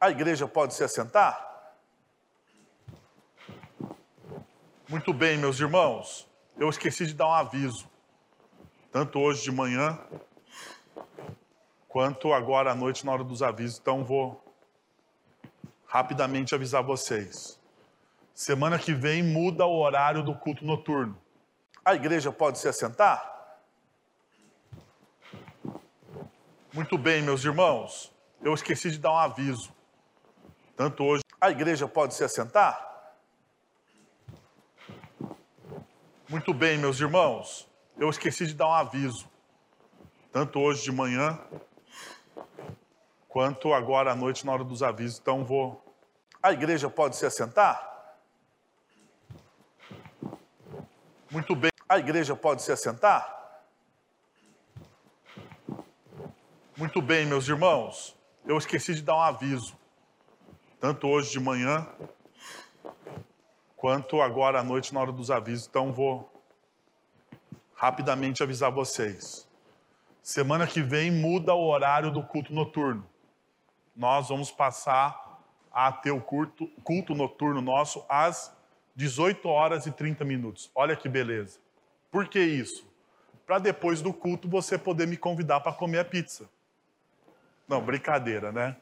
A igreja pode se assentar? Muito bem, meus irmãos. Eu esqueci de dar um aviso. Tanto hoje de manhã, quanto agora à noite, na hora dos avisos. Então, vou rapidamente avisar vocês. Semana que vem muda o horário do culto noturno. A igreja pode se assentar? Muito bem, meus irmãos. Eu esqueci de dar um aviso. Tanto hoje. A igreja pode se assentar? Muito bem, meus irmãos. Eu esqueci de dar um aviso. Tanto hoje de manhã, quanto agora à noite, na hora dos avisos. Então, vou. A igreja pode se assentar? Muito bem. A igreja pode se assentar? Muito bem, meus irmãos. Eu esqueci de dar um aviso tanto hoje de manhã, quanto agora à noite na hora dos avisos. Então vou rapidamente avisar vocês. Semana que vem muda o horário do culto noturno. Nós vamos passar a ter o culto, culto noturno nosso às 18 horas e 30 minutos. Olha que beleza. Por que isso? Para depois do culto você poder me convidar para comer a pizza. Não, brincadeira, né?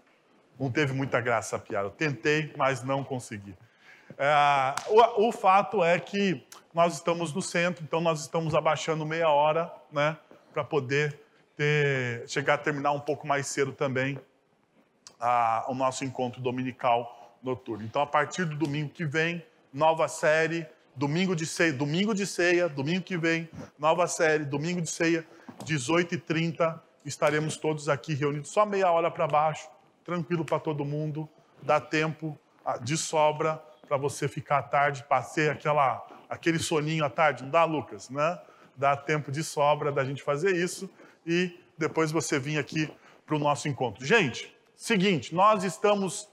Não teve muita graça a piada. Tentei, mas não consegui. É, o, o, fato é que nós estamos no centro, então nós estamos abaixando meia hora, né, para poder ter, chegar a terminar um pouco mais cedo também a, o nosso encontro dominical noturno. Então, a partir do domingo que vem, nova série, domingo de ceia, domingo de ceia, domingo que vem, nova série, domingo de ceia, 18h30, estaremos todos aqui reunidos, só meia hora para baixo, tranquilo para todo mundo, dá tempo ah, de sobra para você ficar à tarde, passei aquela, aquele soninho à tarde, não dá, Lucas? Né? Dá tempo de sobra da gente fazer isso e depois você vir aqui para o nosso encontro. Gente, seguinte, nós estamos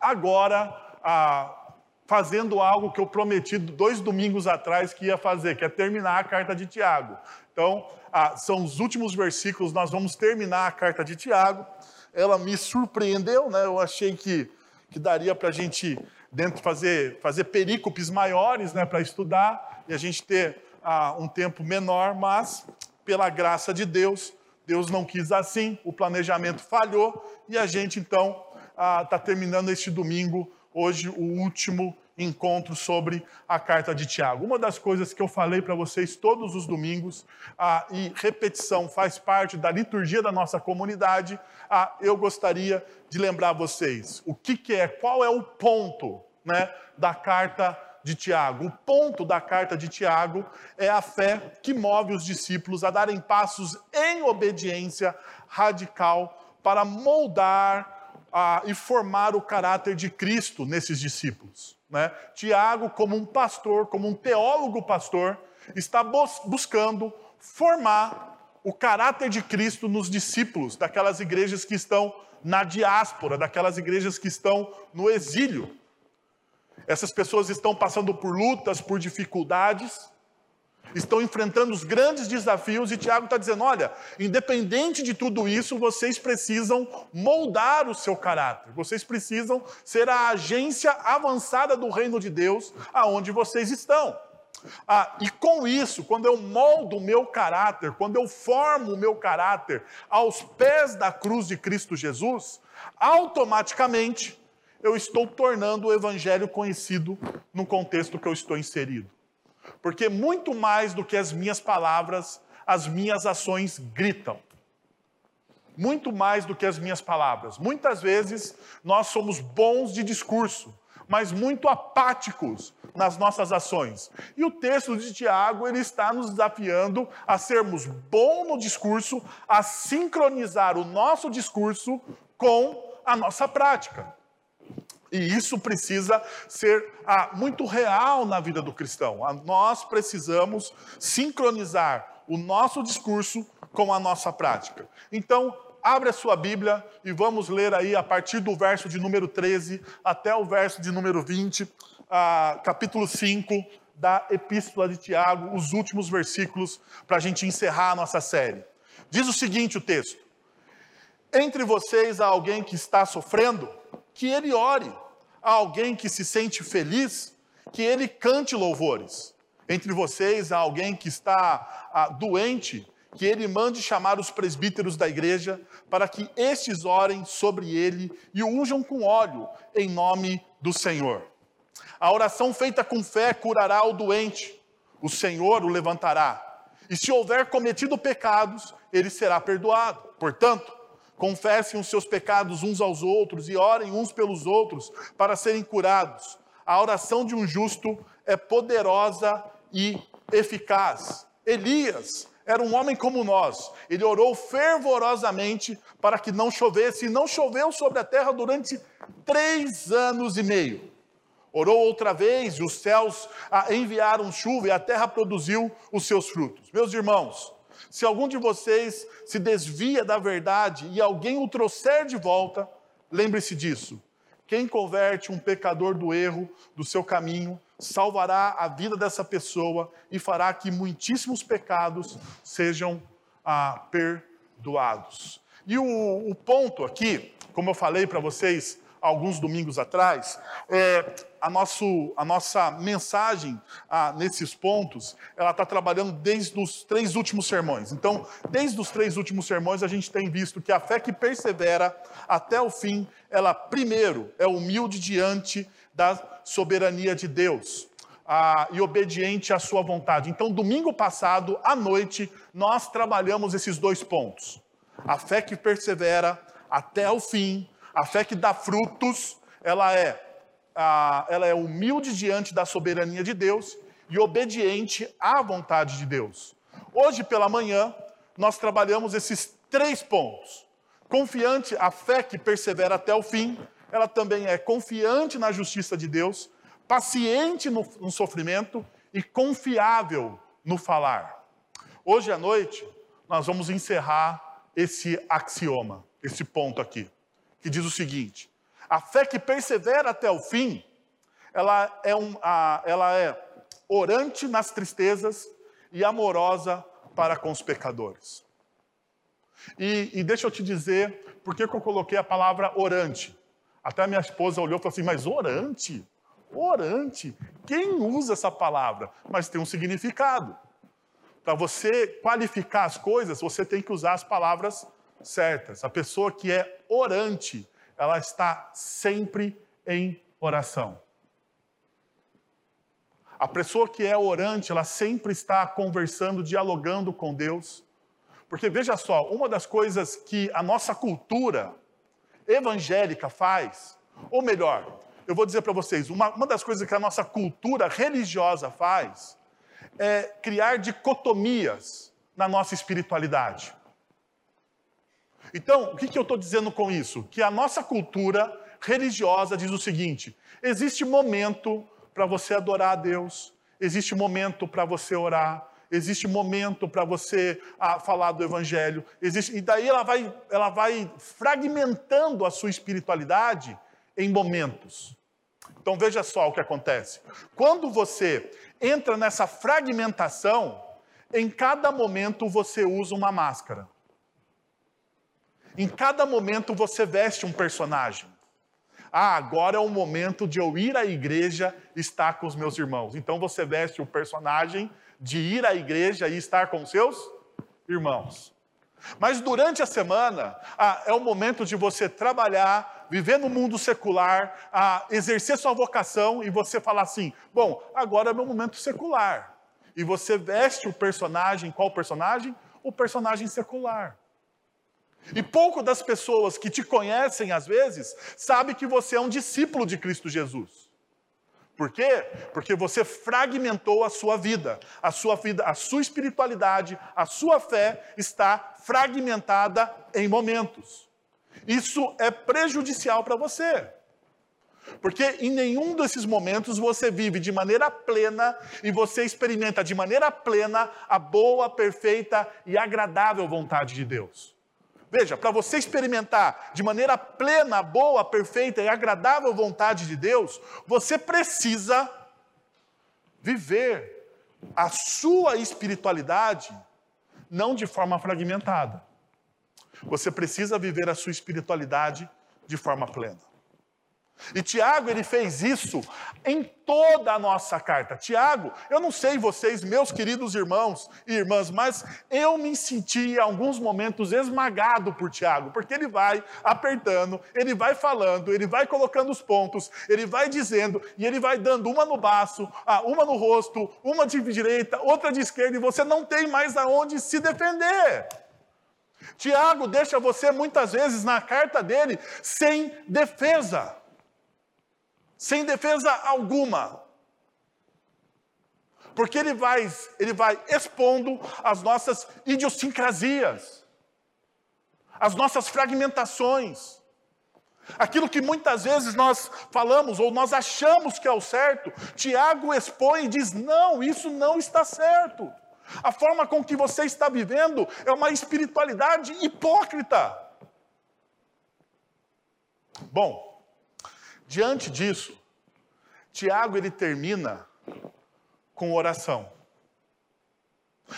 agora ah, fazendo algo que eu prometi dois domingos atrás que ia fazer, que é terminar a carta de Tiago. Então, ah, são os últimos versículos, nós vamos terminar a carta de Tiago ela me surpreendeu, né? Eu achei que, que daria para a gente dentro fazer, fazer perícopes maiores né, para estudar e a gente ter ah, um tempo menor, mas pela graça de Deus, Deus não quis assim, o planejamento falhou e a gente então está ah, terminando este domingo, hoje o último encontro sobre a carta de Tiago. Uma das coisas que eu falei para vocês todos os domingos, ah, e repetição faz parte da liturgia da nossa comunidade, ah, eu gostaria de lembrar vocês o que, que é, qual é o ponto né, da carta de Tiago. O ponto da carta de Tiago é a fé que move os discípulos a darem passos em obediência radical para moldar ah, e formar o caráter de Cristo nesses discípulos. Né? Tiago, como um pastor, como um teólogo pastor, está buscando formar o caráter de Cristo nos discípulos daquelas igrejas que estão na diáspora, daquelas igrejas que estão no exílio. Essas pessoas estão passando por lutas, por dificuldades, estão enfrentando os grandes desafios, e Tiago está dizendo: olha, independente de tudo isso, vocês precisam moldar o seu caráter, vocês precisam ser a agência avançada do reino de Deus aonde vocês estão. Ah, e com isso, quando eu moldo o meu caráter, quando eu formo o meu caráter aos pés da cruz de Cristo Jesus, automaticamente eu estou tornando o evangelho conhecido no contexto que eu estou inserido. Porque muito mais do que as minhas palavras, as minhas ações gritam. Muito mais do que as minhas palavras. Muitas vezes nós somos bons de discurso, mas muito apáticos nas nossas ações. E o texto de Tiago, ele está nos desafiando a sermos bons no discurso, a sincronizar o nosso discurso com a nossa prática. E isso precisa ser ah, muito real na vida do cristão. Ah, nós precisamos sincronizar o nosso discurso com a nossa prática. Então, abre a sua Bíblia e vamos ler aí a partir do verso de número 13 até o verso de número 20, ah, capítulo 5 da Epístola de Tiago, os últimos versículos, para a gente encerrar a nossa série. Diz o seguinte o texto: Entre vocês há alguém que está sofrendo? Que ele ore. A alguém que se sente feliz, que ele cante louvores. Entre vocês, há alguém que está ah, doente, que ele mande chamar os presbíteros da igreja, para que estes orem sobre ele e o unjam com óleo, em nome do Senhor. A oração feita com fé curará o doente, o Senhor o levantará. E se houver cometido pecados, ele será perdoado. Portanto, confessem os seus pecados uns aos outros e orem uns pelos outros para serem curados. A oração de um justo é poderosa e eficaz. Elias era um homem como nós. Ele orou fervorosamente para que não chovesse, e não choveu sobre a terra durante três anos e meio. Orou outra vez, e os céus enviaram chuva, e a terra produziu os seus frutos. Meus irmãos, se algum de vocês se desvia da verdade e alguém o trouxer de volta, lembre-se disso. Quem converte um pecador do erro, do seu caminho, salvará a vida dessa pessoa e fará que muitíssimos pecados sejam ah, perdoados. E o, o ponto aqui, como eu falei para vocês alguns domingos atrás, é, a, nosso, a nossa mensagem ah, nesses pontos, ela está trabalhando desde os três últimos sermões. Então, desde os três últimos sermões, a gente tem visto que a fé que persevera até o fim, ela primeiro é humilde diante da soberania de Deus. Ah, e obediente à sua vontade. Então, domingo passado, à noite, nós trabalhamos esses dois pontos. A fé que persevera até o fim, a fé que dá frutos, ela é ela é humilde diante da soberania de Deus e obediente à vontade de Deus. Hoje pela manhã, nós trabalhamos esses três pontos. Confiante, a fé que persevera até o fim, ela também é confiante na justiça de Deus, paciente no, no sofrimento e confiável no falar. Hoje à noite, nós vamos encerrar esse axioma, esse ponto aqui, que diz o seguinte: a fé que persevera até o fim, ela é, um, a, ela é orante nas tristezas e amorosa para com os pecadores. E, e deixa eu te dizer por que eu coloquei a palavra orante. Até a minha esposa olhou e falou assim: Mas orante? Orante? Quem usa essa palavra? Mas tem um significado. Para você qualificar as coisas, você tem que usar as palavras certas. A pessoa que é orante, ela está sempre em oração. A pessoa que é orante, ela sempre está conversando, dialogando com Deus. Porque veja só, uma das coisas que a nossa cultura evangélica faz, ou melhor, eu vou dizer para vocês, uma, uma das coisas que a nossa cultura religiosa faz é criar dicotomias na nossa espiritualidade. Então, o que, que eu estou dizendo com isso? Que a nossa cultura religiosa diz o seguinte: existe momento para você adorar a Deus, existe momento para você orar, existe momento para você ah, falar do Evangelho, existe, e daí ela vai, ela vai fragmentando a sua espiritualidade em momentos. Então veja só o que acontece. Quando você entra nessa fragmentação, em cada momento você usa uma máscara. Em cada momento você veste um personagem. Ah, agora é o momento de eu ir à igreja e estar com os meus irmãos. Então você veste o personagem de ir à igreja e estar com seus irmãos. Mas durante a semana, ah, é o momento de você trabalhar, viver no mundo secular, ah, exercer sua vocação e você falar assim: bom, agora é meu momento secular. E você veste o personagem, qual personagem? O personagem secular. E pouco das pessoas que te conhecem, às vezes, sabe que você é um discípulo de Cristo Jesus. Por quê? Porque você fragmentou a sua vida. A sua vida, a sua espiritualidade, a sua fé está fragmentada em momentos. Isso é prejudicial para você. Porque em nenhum desses momentos você vive de maneira plena e você experimenta de maneira plena a boa, perfeita e agradável vontade de Deus. Veja, para você experimentar de maneira plena, boa, perfeita e agradável vontade de Deus, você precisa viver a sua espiritualidade não de forma fragmentada. Você precisa viver a sua espiritualidade de forma plena. E Tiago, ele fez isso em toda a nossa carta. Tiago, eu não sei vocês, meus queridos irmãos e irmãs, mas eu me senti em alguns momentos esmagado por Tiago, porque ele vai apertando, ele vai falando, ele vai colocando os pontos, ele vai dizendo e ele vai dando uma no baço, uma no rosto, uma de direita, outra de esquerda, e você não tem mais aonde se defender. Tiago deixa você muitas vezes na carta dele sem defesa sem defesa alguma. Porque ele vai, ele vai expondo as nossas idiosincrasias, as nossas fragmentações. Aquilo que muitas vezes nós falamos ou nós achamos que é o certo, Tiago expõe e diz: não, isso não está certo. A forma com que você está vivendo é uma espiritualidade hipócrita. Bom, Diante disso, Tiago ele termina com oração.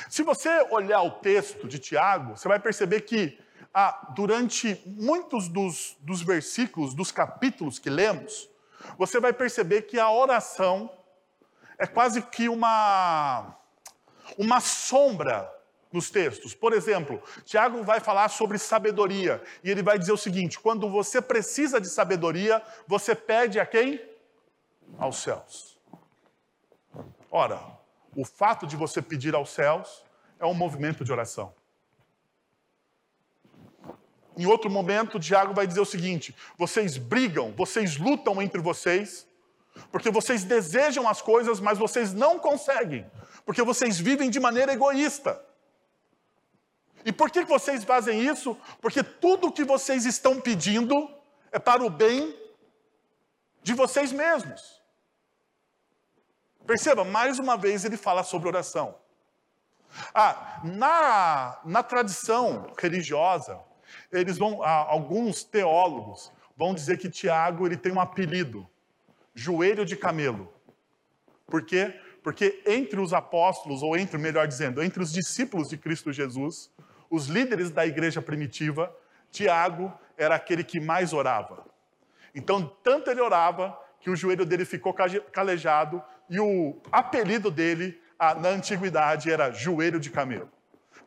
Se você olhar o texto de Tiago, você vai perceber que ah, durante muitos dos, dos versículos, dos capítulos que lemos, você vai perceber que a oração é quase que uma, uma sombra nos textos. Por exemplo, Tiago vai falar sobre sabedoria e ele vai dizer o seguinte: quando você precisa de sabedoria, você pede a quem? Aos céus. Ora, o fato de você pedir aos céus é um movimento de oração. Em outro momento, Tiago vai dizer o seguinte: vocês brigam, vocês lutam entre vocês, porque vocês desejam as coisas, mas vocês não conseguem, porque vocês vivem de maneira egoísta. E por que vocês fazem isso? Porque tudo o que vocês estão pedindo é para o bem de vocês mesmos. Perceba, mais uma vez ele fala sobre oração. Ah, na, na tradição religiosa, eles vão, alguns teólogos vão dizer que Tiago ele tem um apelido, joelho de camelo. Por quê? Porque entre os apóstolos, ou entre, melhor dizendo, entre os discípulos de Cristo Jesus, os líderes da igreja primitiva, Tiago era aquele que mais orava. Então, tanto ele orava que o joelho dele ficou calejado e o apelido dele na antiguidade era joelho de camelo.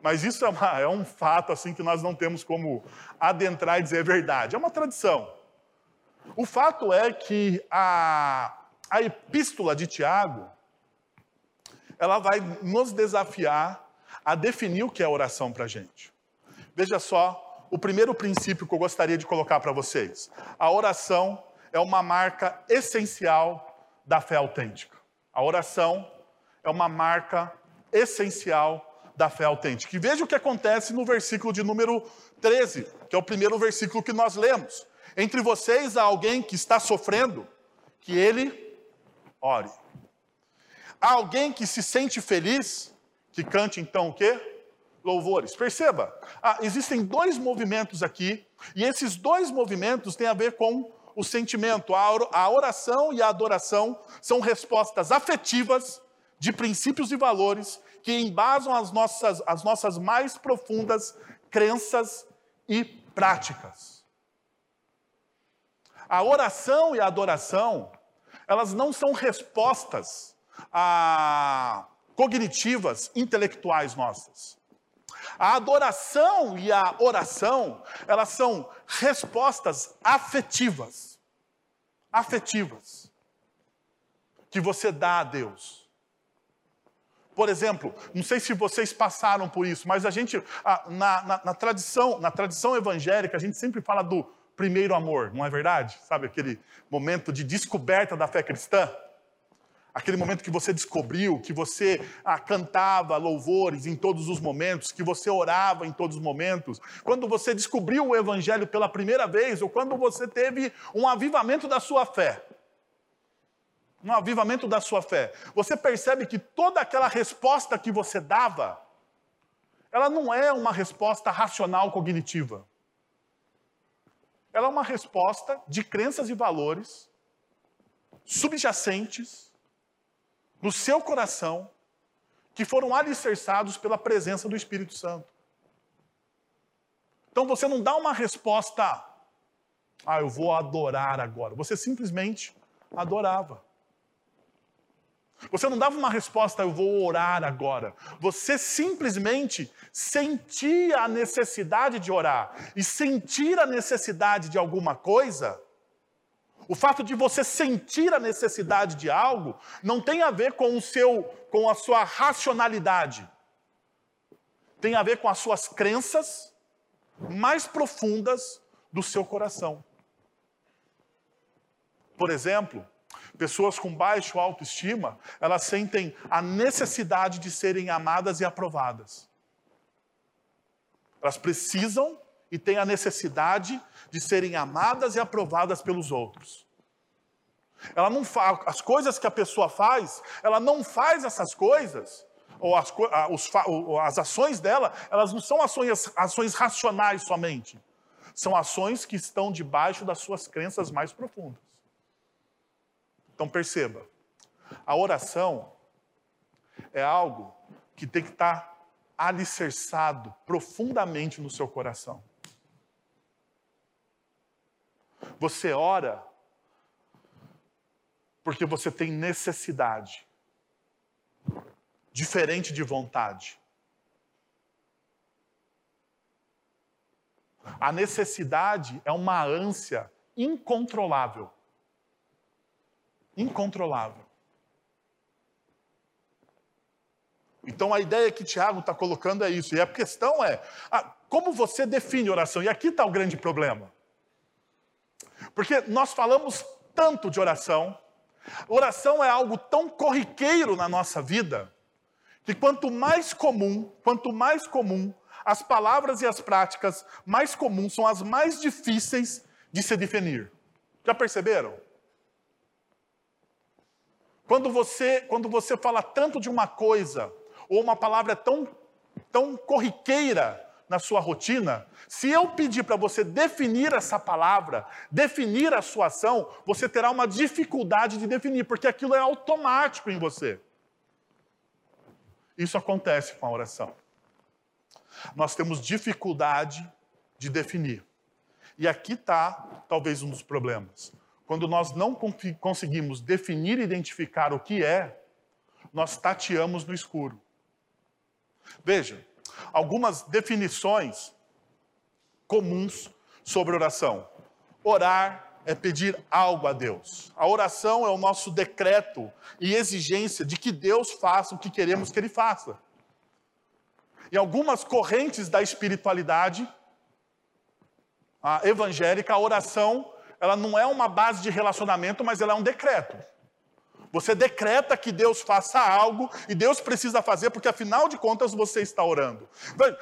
Mas isso é, uma, é, um fato assim que nós não temos como adentrar e dizer é verdade. É uma tradição. O fato é que a, a epístola de Tiago ela vai nos desafiar a definir o que é oração para a gente. Veja só, o primeiro princípio que eu gostaria de colocar para vocês: a oração é uma marca essencial da fé autêntica. A oração é uma marca essencial da fé autêntica. E veja o que acontece no versículo de número 13, que é o primeiro versículo que nós lemos. Entre vocês há alguém que está sofrendo, que ele ore. Há alguém que se sente feliz, que cante então o quê? Louvores. Perceba, ah, existem dois movimentos aqui, e esses dois movimentos têm a ver com o sentimento. A oração e a adoração são respostas afetivas de princípios e valores que embasam as nossas, as nossas mais profundas crenças e práticas. A oração e a adoração, elas não são respostas a cognitivas, intelectuais nossas. A adoração e a oração, elas são respostas afetivas. Afetivas. Que você dá a Deus. Por exemplo, não sei se vocês passaram por isso, mas a gente, na, na, na tradição, na tradição evangélica, a gente sempre fala do primeiro amor, não é verdade? Sabe aquele momento de descoberta da fé cristã? Aquele momento que você descobriu, que você ah, cantava louvores em todos os momentos, que você orava em todos os momentos. Quando você descobriu o Evangelho pela primeira vez, ou quando você teve um avivamento da sua fé. Um avivamento da sua fé. Você percebe que toda aquela resposta que você dava, ela não é uma resposta racional cognitiva. Ela é uma resposta de crenças e valores subjacentes no seu coração que foram alicerçados pela presença do Espírito Santo. Então você não dá uma resposta Ah, eu vou adorar agora. Você simplesmente adorava. Você não dava uma resposta, eu vou orar agora. Você simplesmente sentia a necessidade de orar. E sentir a necessidade de alguma coisa, o fato de você sentir a necessidade de algo, não tem a ver com o seu, com a sua racionalidade. Tem a ver com as suas crenças mais profundas do seu coração. Por exemplo, Pessoas com baixo autoestima, elas sentem a necessidade de serem amadas e aprovadas. Elas precisam e têm a necessidade de serem amadas e aprovadas pelos outros. Ela não faz as coisas que a pessoa faz, ela não faz essas coisas ou as, os, as ações dela, elas não são ações, ações racionais somente. São ações que estão debaixo das suas crenças mais profundas. Então perceba, a oração é algo que tem que estar alicerçado profundamente no seu coração. Você ora porque você tem necessidade, diferente de vontade. A necessidade é uma ânsia incontrolável incontrolável. Então a ideia que Tiago está colocando é isso. E a questão é: ah, como você define oração? E aqui está o grande problema. Porque nós falamos tanto de oração, oração é algo tão corriqueiro na nossa vida, que quanto mais comum, quanto mais comum, as palavras e as práticas mais comuns são as mais difíceis de se definir. Já perceberam? Quando você, quando você fala tanto de uma coisa, ou uma palavra tão, tão corriqueira na sua rotina, se eu pedir para você definir essa palavra, definir a sua ação, você terá uma dificuldade de definir, porque aquilo é automático em você. Isso acontece com a oração. Nós temos dificuldade de definir. E aqui está talvez um dos problemas. Quando nós não conseguimos definir e identificar o que é, nós tateamos no escuro. Veja, algumas definições comuns sobre oração. Orar é pedir algo a Deus. A oração é o nosso decreto e exigência de que Deus faça o que queremos que Ele faça. Em algumas correntes da espiritualidade a evangélica, a oração ela não é uma base de relacionamento, mas ela é um decreto. Você decreta que Deus faça algo e Deus precisa fazer, porque afinal de contas você está orando.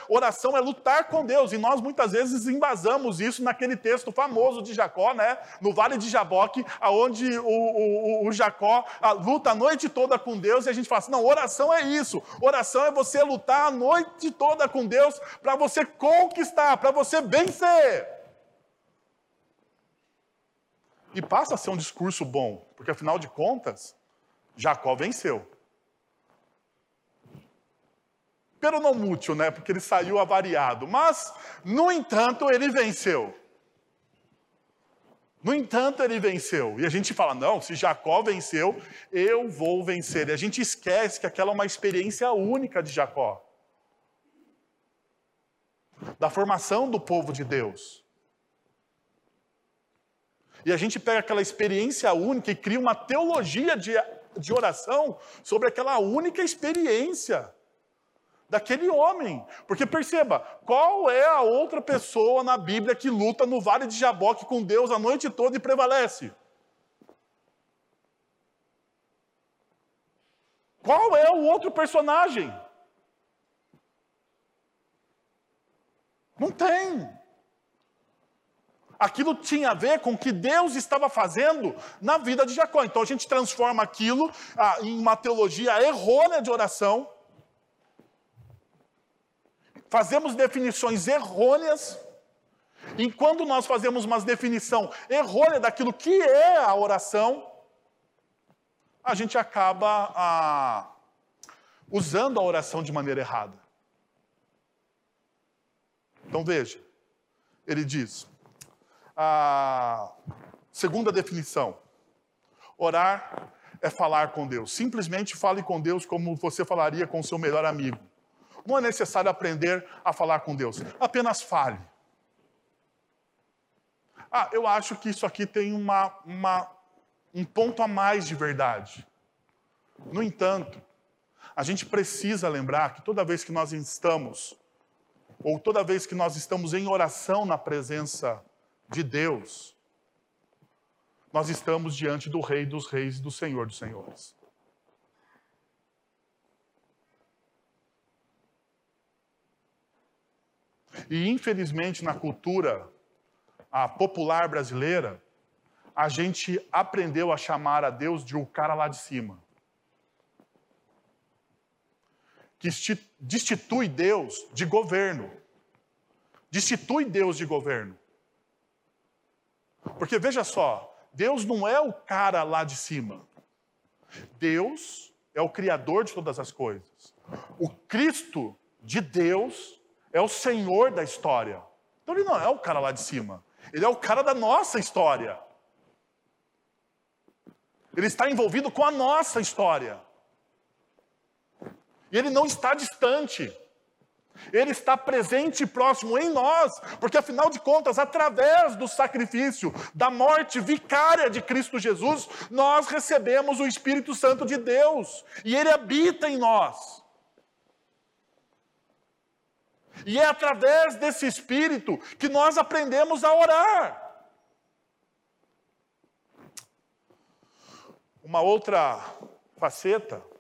Oração é lutar com Deus, e nós muitas vezes embasamos isso naquele texto famoso de Jacó, né? no Vale de Jaboque, onde o, o, o Jacó luta a noite toda com Deus, e a gente fala assim: não, oração é isso. Oração é você lutar a noite toda com Deus para você conquistar, para você vencer. E passa a ser um discurso bom, porque afinal de contas, Jacó venceu. Pero não mútil, né? Porque ele saiu avariado. Mas, no entanto, ele venceu. No entanto, ele venceu. E a gente fala: não, se Jacó venceu, eu vou vencer. E a gente esquece que aquela é uma experiência única de Jacó da formação do povo de Deus. E a gente pega aquela experiência única e cria uma teologia de, de oração sobre aquela única experiência daquele homem. Porque perceba, qual é a outra pessoa na Bíblia que luta no vale de Jaboque com Deus a noite toda e prevalece? Qual é o outro personagem? Não tem aquilo tinha a ver com o que Deus estava fazendo na vida de Jacó. Então a gente transforma aquilo ah, em uma teologia errônea de oração. Fazemos definições errôneas. E quando nós fazemos uma definição errônea daquilo que é a oração, a gente acaba ah, usando a oração de maneira errada. Então veja, ele diz: a segunda definição. Orar é falar com Deus. Simplesmente fale com Deus como você falaria com seu melhor amigo. Não é necessário aprender a falar com Deus. Apenas fale. Ah, eu acho que isso aqui tem uma, uma, um ponto a mais de verdade. No entanto, a gente precisa lembrar que toda vez que nós estamos, ou toda vez que nós estamos em oração na presença de Deus, nós estamos diante do Rei dos Reis e do Senhor dos Senhores. E infelizmente na cultura popular brasileira, a gente aprendeu a chamar a Deus de o cara lá de cima. Que destitui Deus de governo. Destitui Deus de governo. Porque veja só, Deus não é o cara lá de cima. Deus é o criador de todas as coisas. O Cristo de Deus é o Senhor da história. Então ele não é o cara lá de cima. Ele é o cara da nossa história. Ele está envolvido com a nossa história. E ele não está distante. Ele está presente e próximo em nós, porque afinal de contas, através do sacrifício, da morte vicária de Cristo Jesus, nós recebemos o Espírito Santo de Deus e ele habita em nós. E é através desse Espírito que nós aprendemos a orar. Uma outra faceta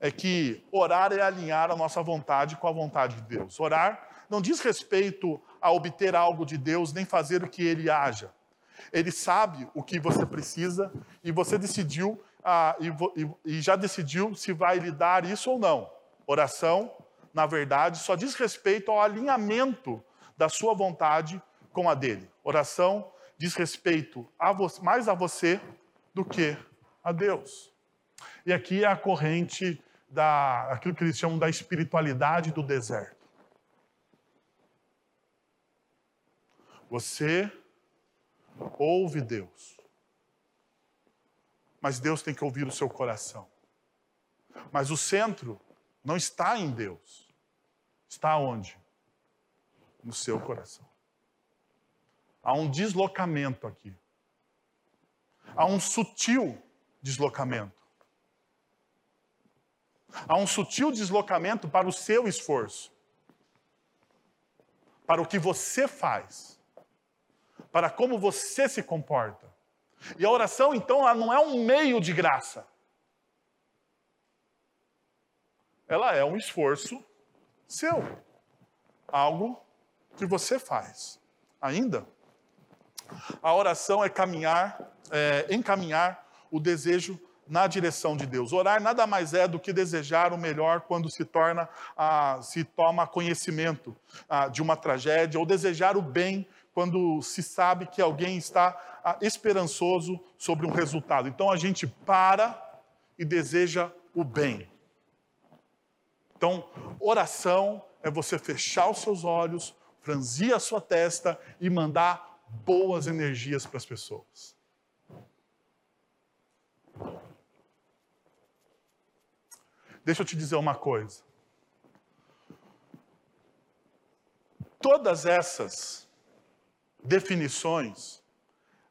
é que orar é alinhar a nossa vontade com a vontade de Deus. Orar não diz respeito a obter algo de Deus, nem fazer o que ele haja. Ele sabe o que você precisa e você decidiu, ah, e, e, já decidiu se vai lhe dar isso ou não. Oração na verdade, só diz respeito ao alinhamento da sua vontade com a dele. Oração diz respeito a mais a você do que a Deus. E aqui é a corrente da aquilo que eles chamam da espiritualidade do deserto. Você ouve Deus. Mas Deus tem que ouvir o seu coração. Mas o centro não está em Deus. Está onde? No seu coração. Há um deslocamento aqui. Há um sutil deslocamento. Há um sutil deslocamento para o seu esforço, para o que você faz, para como você se comporta. E a oração, então, ela não é um meio de graça. ela é um esforço seu. Algo que você faz. Ainda, a oração é caminhar, é, encaminhar o desejo na direção de Deus. Orar nada mais é do que desejar o melhor quando se torna, ah, se toma conhecimento ah, de uma tragédia, ou desejar o bem quando se sabe que alguém está ah, esperançoso sobre um resultado. Então a gente para e deseja o bem. Então, oração é você fechar os seus olhos, franzir a sua testa e mandar boas energias para as pessoas. Deixa eu te dizer uma coisa. Todas essas definições,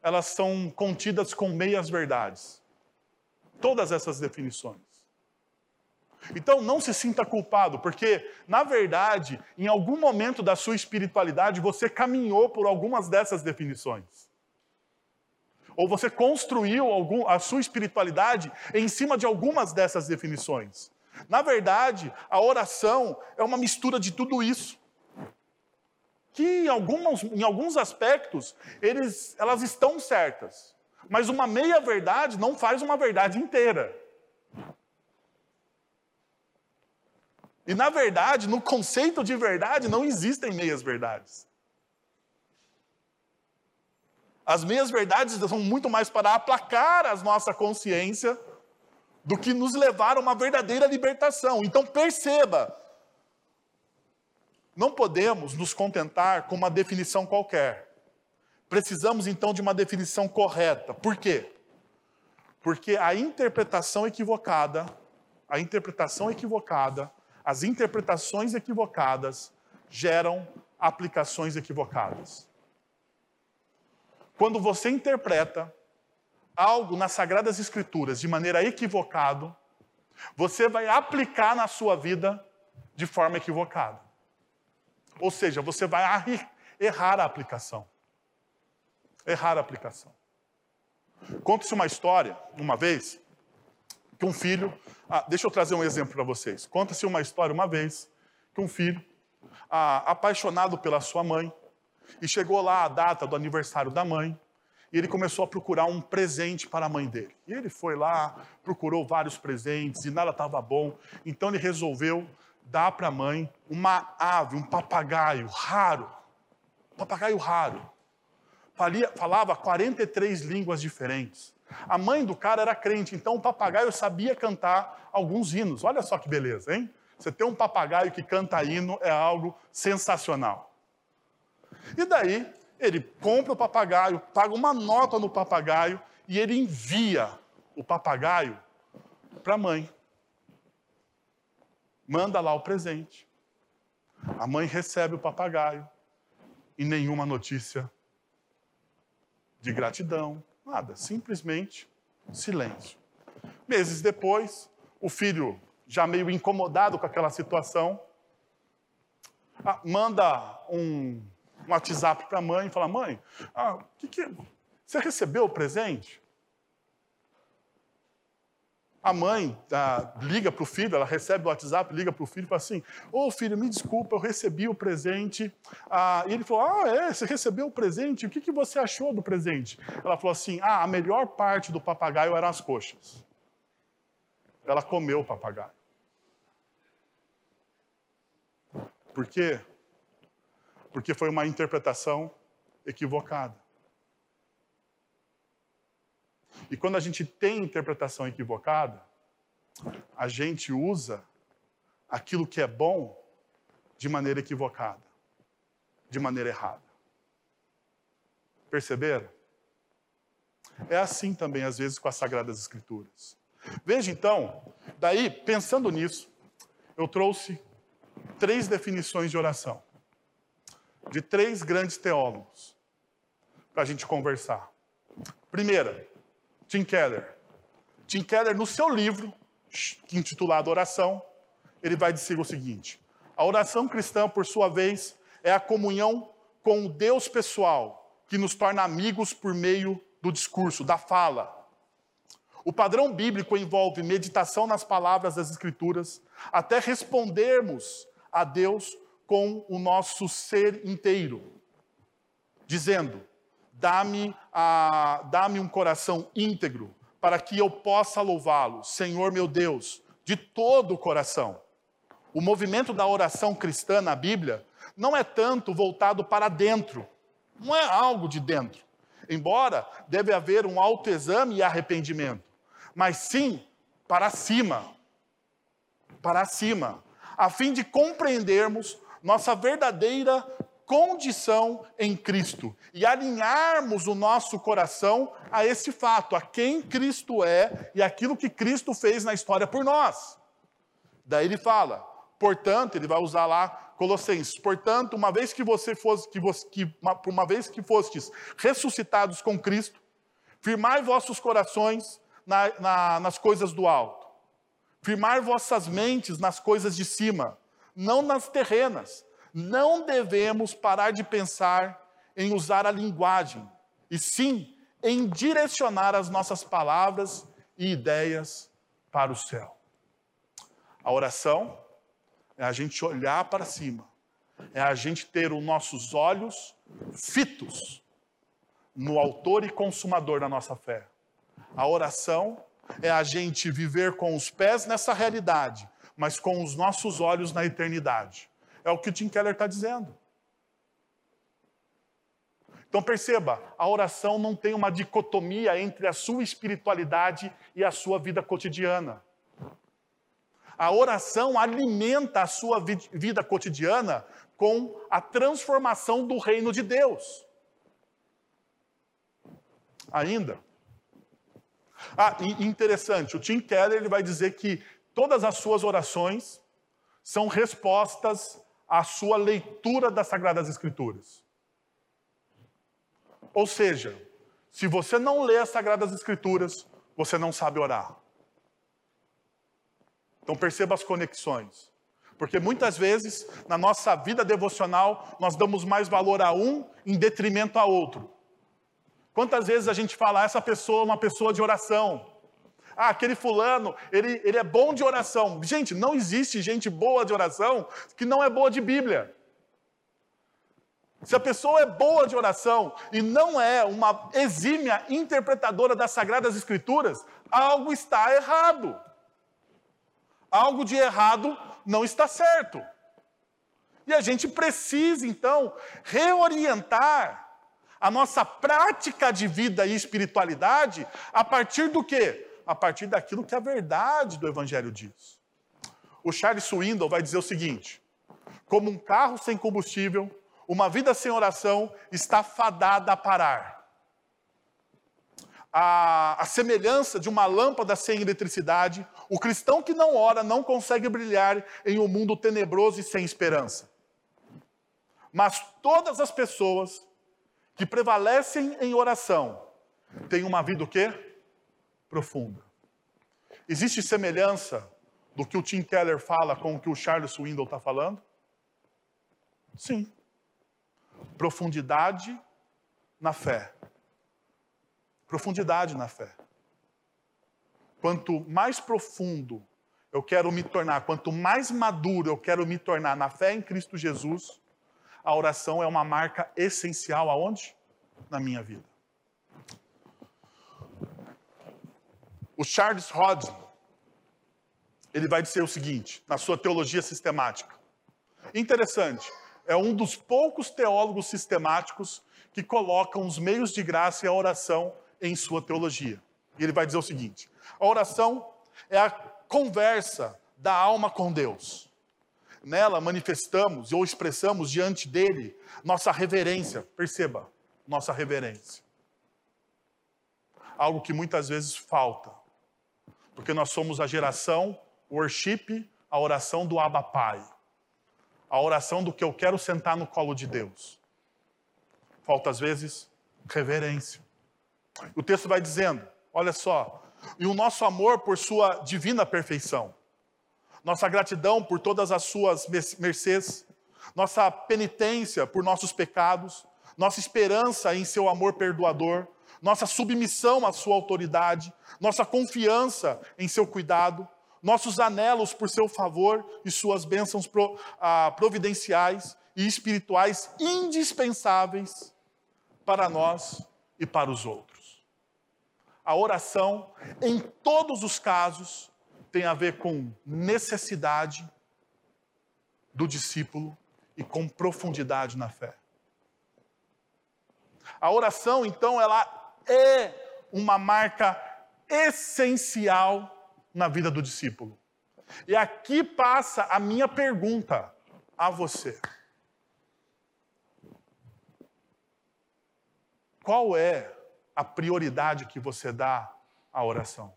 elas são contidas com meias verdades. Todas essas definições. Então não se sinta culpado, porque, na verdade, em algum momento da sua espiritualidade, você caminhou por algumas dessas definições. Ou você construiu algum, a sua espiritualidade em cima de algumas dessas definições. Na verdade, a oração é uma mistura de tudo isso. Que em, alguns, em alguns aspectos eles, elas estão certas. Mas uma meia verdade não faz uma verdade inteira. E na verdade, no conceito de verdade, não existem meias verdades. As meias verdades são muito mais para aplacar a nossa consciência do que nos levar a uma verdadeira libertação. Então perceba, não podemos nos contentar com uma definição qualquer. precisamos então de uma definição correta. Por quê? Porque a interpretação equivocada, a interpretação equivocada, as interpretações equivocadas geram aplicações equivocadas. Quando você interpreta algo nas Sagradas Escrituras de maneira equivocada, você vai aplicar na sua vida de forma equivocada. Ou seja, você vai errar a aplicação. Errar a aplicação. Conta-se uma história, uma vez, que um filho. Ah, deixa eu trazer um exemplo para vocês. Conta-se uma história uma vez que um filho, ah, apaixonado pela sua mãe, e chegou lá a data do aniversário da mãe, e ele começou a procurar um presente para a mãe dele. E ele foi lá, procurou vários presentes e nada estava bom, então ele resolveu dar para a mãe uma ave, um papagaio raro. Um papagaio raro. Falava 43 línguas diferentes. A mãe do cara era crente, então o papagaio sabia cantar alguns hinos. Olha só que beleza, hein? Você ter um papagaio que canta hino é algo sensacional. E daí, ele compra o papagaio, paga uma nota no papagaio e ele envia o papagaio para a mãe. Manda lá o presente. A mãe recebe o papagaio e nenhuma notícia de gratidão, nada, simplesmente silêncio. Meses depois, o filho, já meio incomodado com aquela situação, manda um um WhatsApp para a mãe e fala: Mãe, ah, que que, você recebeu o presente? A mãe ah, liga para o filho, ela recebe o WhatsApp, liga para o filho e fala assim: Ô oh, filho, me desculpa, eu recebi o presente. Ah, e ele falou: Ah, é, você recebeu o presente? O que, que você achou do presente? Ela falou assim: Ah, a melhor parte do papagaio eram as coxas. Ela comeu o papagaio. Por quê? Porque foi uma interpretação equivocada. E quando a gente tem interpretação equivocada, a gente usa aquilo que é bom de maneira equivocada, de maneira errada. Perceberam? É assim também, às vezes, com as Sagradas Escrituras. Veja então, daí, pensando nisso, eu trouxe três definições de oração de três grandes teólogos para a gente conversar. Primeira, Tim Keller. Tim Keller, no seu livro, intitulado Oração, ele vai dizer o seguinte: a oração cristã, por sua vez, é a comunhão com o Deus pessoal, que nos torna amigos por meio do discurso, da fala. O padrão bíblico envolve meditação nas palavras das Escrituras, até respondermos a Deus com o nosso ser inteiro, dizendo: dá-me dá um coração íntegro, para que eu possa louvá-lo, Senhor meu Deus, de todo o coração. O movimento da oração cristã na Bíblia não é tanto voltado para dentro, não é algo de dentro. Embora deve haver um autoexame e arrependimento, mas sim para cima. Para cima, a fim de compreendermos nossa verdadeira condição em Cristo e alinharmos o nosso coração a esse fato, a quem Cristo é e aquilo que Cristo fez na história por nós. Daí ele fala, portanto, ele vai usar lá Colossenses, portanto, uma vez que você fosse, que, você, que uma, uma vez que fostes ressuscitados com Cristo, firmai vossos corações na, na, nas coisas do alto, firmai vossas mentes nas coisas de cima, não nas terrenas. Não devemos parar de pensar em usar a linguagem, e sim em direcionar as nossas palavras e ideias para o céu. A oração é a gente olhar para cima, é a gente ter os nossos olhos fitos no autor e consumador da nossa fé. A oração é a gente viver com os pés nessa realidade, mas com os nossos olhos na eternidade. É o que o Tim Keller está dizendo. Então perceba, a oração não tem uma dicotomia entre a sua espiritualidade e a sua vida cotidiana. A oração alimenta a sua vida cotidiana com a transformação do reino de Deus. ainda. Ah, interessante, o Tim Keller ele vai dizer que todas as suas orações são respostas à sua leitura das Sagradas Escrituras. Ou seja, se você não lê as Sagradas Escrituras, você não sabe orar. Então perceba as conexões. Porque muitas vezes, na nossa vida devocional, nós damos mais valor a um em detrimento a outro. Quantas vezes a gente fala, essa pessoa é uma pessoa de oração. Ah, aquele fulano, ele, ele é bom de oração. Gente, não existe gente boa de oração que não é boa de Bíblia. Se a pessoa é boa de oração e não é uma exímia interpretadora das Sagradas Escrituras, algo está errado algo de errado não está certo. E a gente precisa, então, reorientar a nossa prática de vida e espiritualidade a partir do quê? A partir daquilo que a verdade do Evangelho diz. O Charles Swindoll vai dizer o seguinte: como um carro sem combustível, uma vida sem oração está fadada a parar a, a semelhança de uma lâmpada sem eletricidade, o cristão que não ora não consegue brilhar em um mundo tenebroso e sem esperança. Mas todas as pessoas que prevalecem em oração têm uma vida o quê? Profunda. Existe semelhança do que o Tim Keller fala com o que o Charles Swindoll está falando? Sim. Profundidade na fé profundidade na fé. Quanto mais profundo eu quero me tornar, quanto mais maduro eu quero me tornar na fé em Cristo Jesus, a oração é uma marca essencial aonde? Na minha vida. O Charles Hodgson, ele vai dizer o seguinte, na sua teologia sistemática. Interessante, é um dos poucos teólogos sistemáticos que colocam os meios de graça e a oração em sua teologia. E ele vai dizer o seguinte: a oração é a conversa da alma com Deus. Nela manifestamos ou expressamos diante dele nossa reverência. Perceba, nossa reverência. Algo que muitas vezes falta. Porque nós somos a geração worship, a oração do Abba Pai. A oração do que eu quero sentar no colo de Deus. Falta às vezes reverência. O texto vai dizendo: olha só, e o nosso amor por sua divina perfeição, nossa gratidão por todas as suas mercês, nossa penitência por nossos pecados, nossa esperança em seu amor perdoador, nossa submissão à sua autoridade, nossa confiança em seu cuidado, nossos anelos por seu favor e suas bênçãos ah, providenciais e espirituais indispensáveis para nós e para os outros a oração, em todos os casos, tem a ver com necessidade do discípulo e com profundidade na fé. A oração, então, ela é uma marca essencial na vida do discípulo. E aqui passa a minha pergunta a você. Qual é a prioridade que você dá à oração.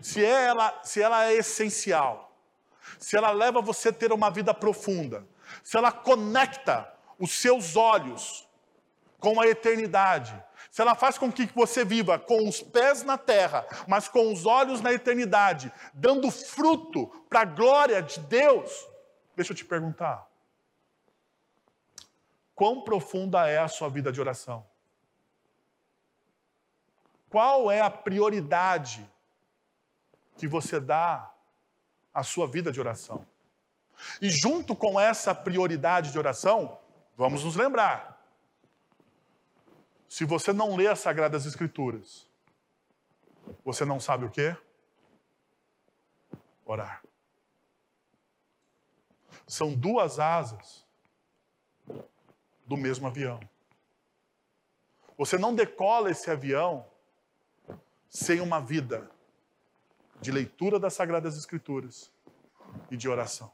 Se ela, se ela é essencial, se ela leva você a ter uma vida profunda, se ela conecta os seus olhos com a eternidade, se ela faz com que você viva com os pés na terra, mas com os olhos na eternidade, dando fruto para a glória de Deus, deixa eu te perguntar: quão profunda é a sua vida de oração? Qual é a prioridade que você dá à sua vida de oração? E junto com essa prioridade de oração, vamos nos lembrar: se você não lê as Sagradas Escrituras, você não sabe o que? Orar. São duas asas do mesmo avião. Você não decola esse avião sem uma vida de leitura das Sagradas Escrituras e de oração.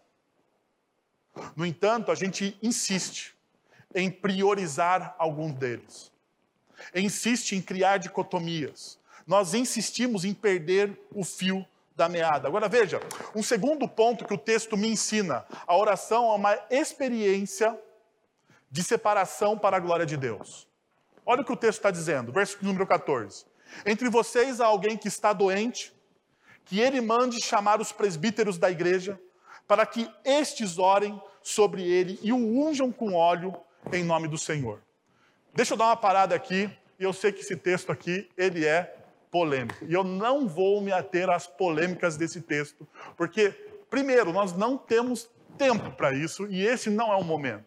No entanto, a gente insiste em priorizar algum deles. Insiste em criar dicotomias. Nós insistimos em perder o fio da meada. Agora veja, um segundo ponto que o texto me ensina: a oração é uma experiência de separação para a glória de Deus. Olha o que o texto está dizendo, verso número 14. Entre vocês há alguém que está doente, que ele mande chamar os presbíteros da igreja, para que estes orem sobre ele e o unjam com óleo em nome do Senhor. Deixa eu dar uma parada aqui, e eu sei que esse texto aqui, ele é polêmico. E eu não vou me ater às polêmicas desse texto, porque, primeiro, nós não temos tempo para isso, e esse não é o momento.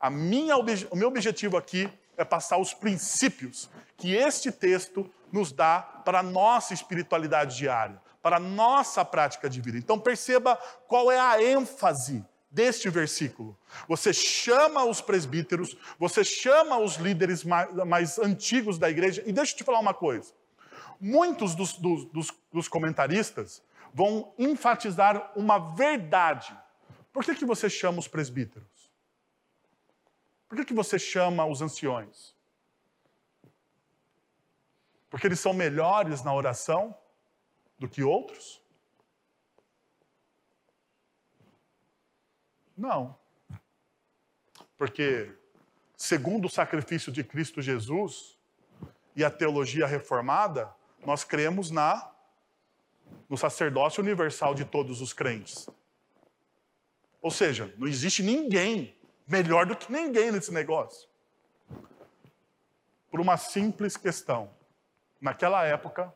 A minha, o meu objetivo aqui é passar os princípios que este texto nos dá para a nossa espiritualidade diária, para a nossa prática de vida. Então perceba qual é a ênfase deste versículo. Você chama os presbíteros, você chama os líderes mais, mais antigos da igreja, e deixa eu te falar uma coisa. Muitos dos, dos, dos, dos comentaristas vão enfatizar uma verdade. Por que, que você chama os presbíteros? Por que, que você chama os anciões? Porque eles são melhores na oração do que outros? Não. Porque, segundo o sacrifício de Cristo Jesus e a teologia reformada, nós cremos na no sacerdócio universal de todos os crentes. Ou seja, não existe ninguém melhor do que ninguém nesse negócio. Por uma simples questão. Naquela época,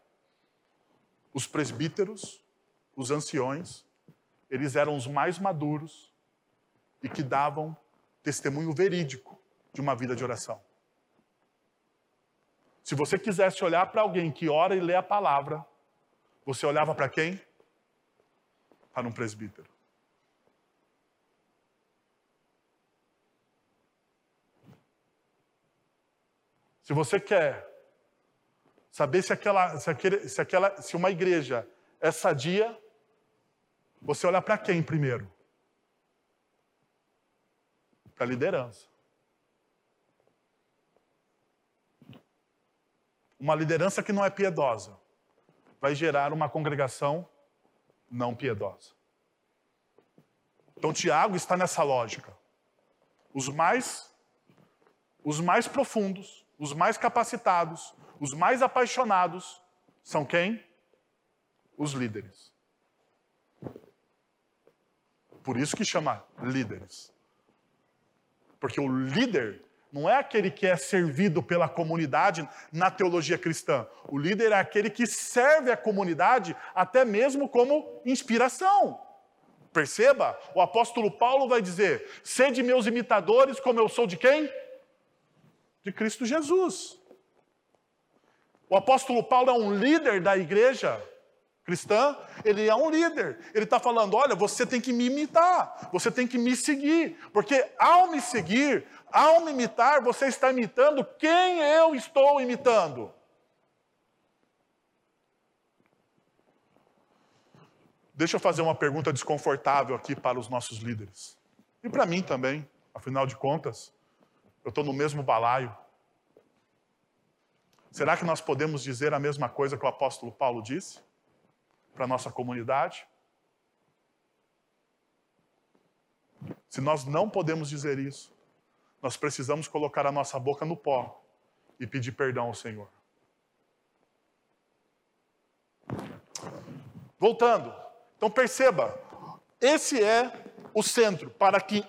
os presbíteros, os anciões, eles eram os mais maduros e que davam testemunho verídico de uma vida de oração. Se você quisesse olhar para alguém que ora e lê a palavra, você olhava para quem? Para um presbítero. Se você quer saber se aquela, se aquele, se aquela, se uma igreja é sadia, você olha para quem primeiro? Para a liderança. Uma liderança que não é piedosa vai gerar uma congregação não piedosa. Então Tiago está nessa lógica. Os mais os mais profundos, os mais capacitados, os mais apaixonados são quem? Os líderes. Por isso que chama líderes. Porque o líder não é aquele que é servido pela comunidade na teologia cristã. O líder é aquele que serve a comunidade até mesmo como inspiração. Perceba, o apóstolo Paulo vai dizer: sede meus imitadores, como eu sou de quem? De Cristo Jesus. O apóstolo Paulo é um líder da igreja cristã, ele é um líder. Ele está falando: olha, você tem que me imitar, você tem que me seguir, porque ao me seguir, ao me imitar, você está imitando quem eu estou imitando. Deixa eu fazer uma pergunta desconfortável aqui para os nossos líderes. E para mim também, afinal de contas, eu estou no mesmo balaio. Será que nós podemos dizer a mesma coisa que o apóstolo Paulo disse para a nossa comunidade? Se nós não podemos dizer isso, nós precisamos colocar a nossa boca no pó e pedir perdão ao Senhor. Voltando, então perceba, esse é o centro para que,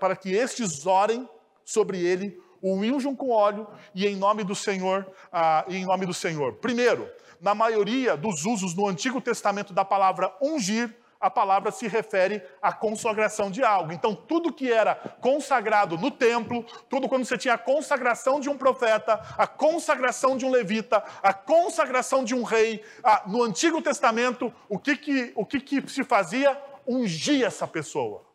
para, que estes orem sobre ele o unjam com óleo e em nome do Senhor, ah, em nome do Senhor. Primeiro, na maioria dos usos no Antigo Testamento da palavra ungir, a palavra se refere à consagração de algo. Então, tudo que era consagrado no templo, tudo quando você tinha a consagração de um profeta, a consagração de um levita, a consagração de um rei, a, no Antigo Testamento, o que, que, o que, que se fazia? Ungia essa pessoa.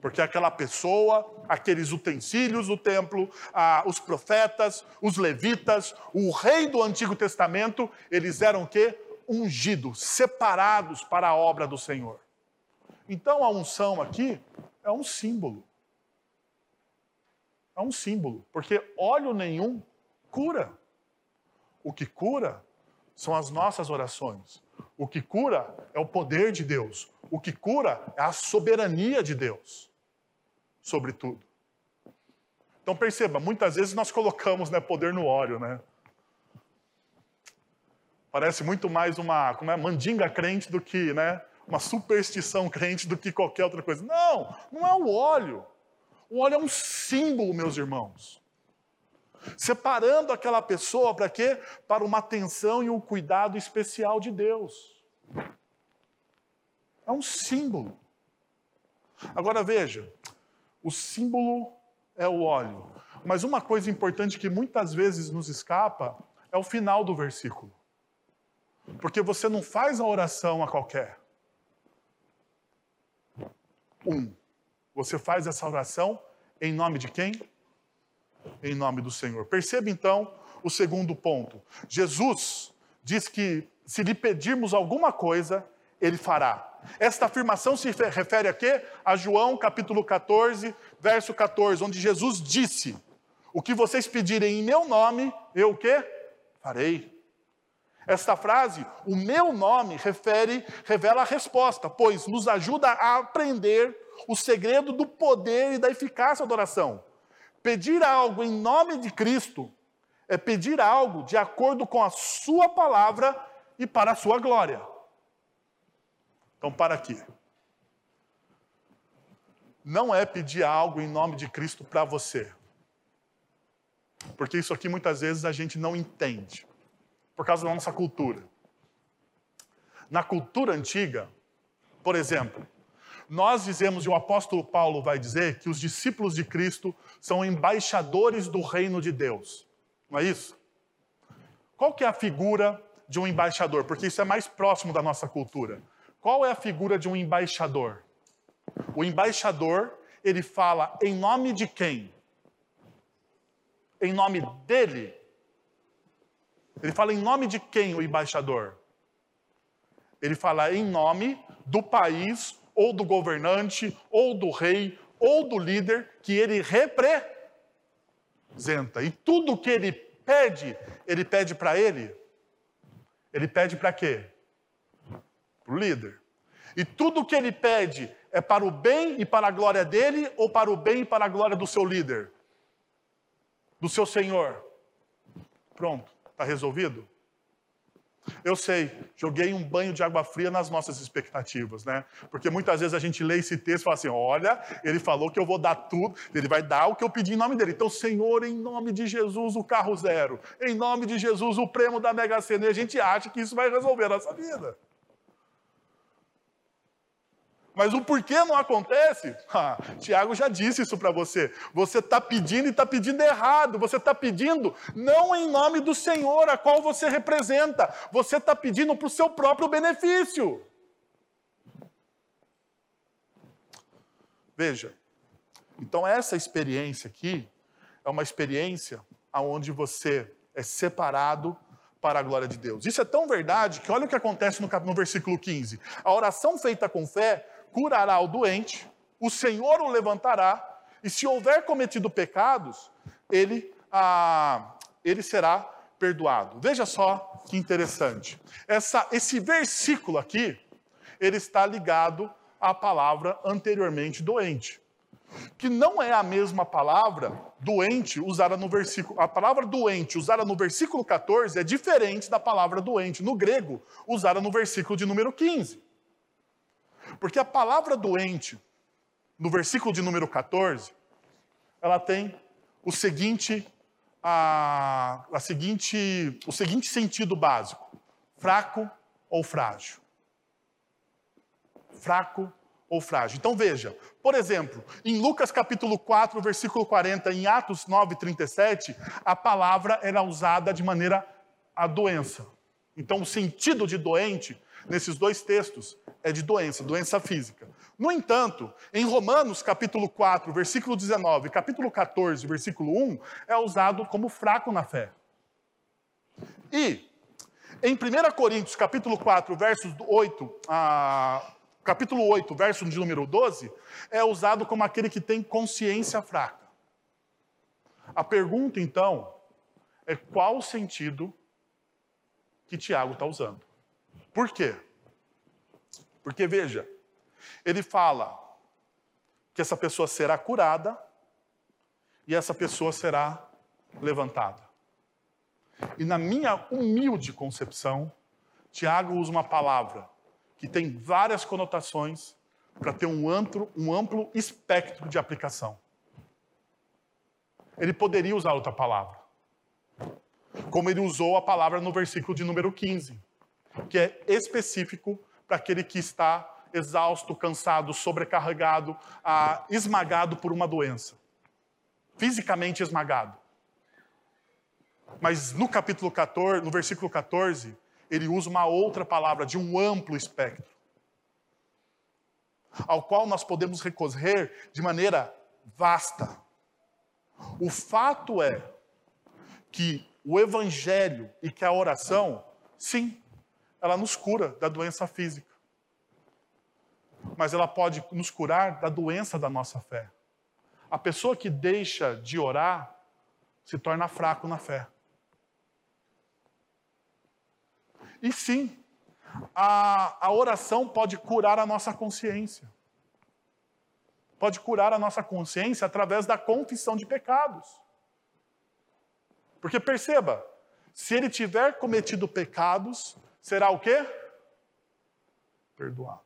Porque aquela pessoa, aqueles utensílios do templo, ah, os profetas, os levitas, o rei do Antigo Testamento, eles eram o quê? Ungidos, separados para a obra do Senhor. Então a unção aqui é um símbolo. É um símbolo, porque óleo nenhum cura. O que cura são as nossas orações. O que cura é o poder de Deus. O que cura é a soberania de Deus sobre tudo. Então perceba, muitas vezes nós colocamos né, poder no óleo, né? Parece muito mais uma como é, mandinga crente do que, né? Uma superstição crente do que qualquer outra coisa. Não, não é o óleo. O óleo é um símbolo, meus irmãos. Separando aquela pessoa para quê? Para uma atenção e um cuidado especial de Deus. É um símbolo. Agora veja, o símbolo é o óleo. Mas uma coisa importante que muitas vezes nos escapa é o final do versículo. Porque você não faz a oração a qualquer. Um, você faz essa oração em nome de quem? em nome do Senhor. Perceba então o segundo ponto. Jesus diz que se lhe pedirmos alguma coisa, ele fará. Esta afirmação se refere a quê? A João capítulo 14, verso 14, onde Jesus disse: O que vocês pedirem em meu nome, eu o quê? Farei. Esta frase, o meu nome, refere, revela a resposta, pois nos ajuda a aprender o segredo do poder e da eficácia da oração. Pedir algo em nome de Cristo é pedir algo de acordo com a Sua palavra e para a Sua glória. Então, para aqui. Não é pedir algo em nome de Cristo para você. Porque isso aqui muitas vezes a gente não entende, por causa da nossa cultura. Na cultura antiga, por exemplo, nós dizemos, e o apóstolo Paulo vai dizer, que os discípulos de Cristo são embaixadores do reino de Deus. Não é isso? Qual que é a figura de um embaixador? Porque isso é mais próximo da nossa cultura. Qual é a figura de um embaixador? O embaixador, ele fala em nome de quem? Em nome dele. Ele fala em nome de quem o embaixador? Ele fala em nome do país ou do governante, ou do rei, ou do líder que ele representa. E tudo que ele pede, ele pede para ele. Ele pede para quê? O líder. E tudo que ele pede é para o bem e para a glória dele ou para o bem e para a glória do seu líder? Do seu senhor? Pronto, está resolvido? Eu sei, joguei um banho de água fria nas nossas expectativas, né? Porque muitas vezes a gente lê esse texto e fala assim: olha, ele falou que eu vou dar tudo, ele vai dar o que eu pedi em nome dele. Então, Senhor, em nome de Jesus, o carro zero, em nome de Jesus, o prêmio da Mega Sena, e a gente acha que isso vai resolver a nossa vida. Mas o porquê não acontece? Ah, Tiago já disse isso para você. Você está pedindo e está pedindo errado. Você está pedindo não em nome do Senhor, a qual você representa. Você está pedindo para o seu próprio benefício. Veja, então essa experiência aqui é uma experiência onde você é separado para a glória de Deus. Isso é tão verdade que olha o que acontece no, no versículo 15. A oração feita com fé curará o doente, o Senhor o levantará, e se houver cometido pecados, ele, ah, ele será perdoado. Veja só que interessante. Essa, esse versículo aqui, ele está ligado à palavra anteriormente doente. Que não é a mesma palavra doente usada no versículo. A palavra doente usada no versículo 14 é diferente da palavra doente no grego usada no versículo de número 15. Porque a palavra doente, no versículo de número 14, ela tem o seguinte, a, a seguinte, o seguinte sentido básico: fraco ou frágil. Fraco ou frágil. Então veja, por exemplo, em Lucas capítulo 4, versículo 40, em Atos 9, 37, a palavra era usada de maneira a doença. Então o sentido de doente nesses dois textos é de doença, doença física. No entanto, em Romanos capítulo 4, versículo 19, capítulo 14, versículo 1, é usado como fraco na fé. E em 1 Coríntios capítulo 4, versos 8 a capítulo 8, verso de número 12, é usado como aquele que tem consciência fraca. A pergunta, então, é qual o sentido que Tiago está usando. Por quê? Porque, veja, ele fala que essa pessoa será curada e essa pessoa será levantada. E na minha humilde concepção, Tiago usa uma palavra que tem várias conotações para ter um amplo, um amplo espectro de aplicação. Ele poderia usar outra palavra. Como ele usou a palavra no versículo de número 15, que é específico para aquele que está exausto, cansado, sobrecarregado, ah, esmagado por uma doença. Fisicamente esmagado. Mas no capítulo 14, no versículo 14, ele usa uma outra palavra de um amplo espectro, ao qual nós podemos recorrer de maneira vasta. O fato é que o evangelho e que a oração, sim, ela nos cura da doença física. Mas ela pode nos curar da doença da nossa fé. A pessoa que deixa de orar se torna fraco na fé. E sim, a, a oração pode curar a nossa consciência. Pode curar a nossa consciência através da confissão de pecados. Porque perceba, se ele tiver cometido pecados, será o quê? Perdoado.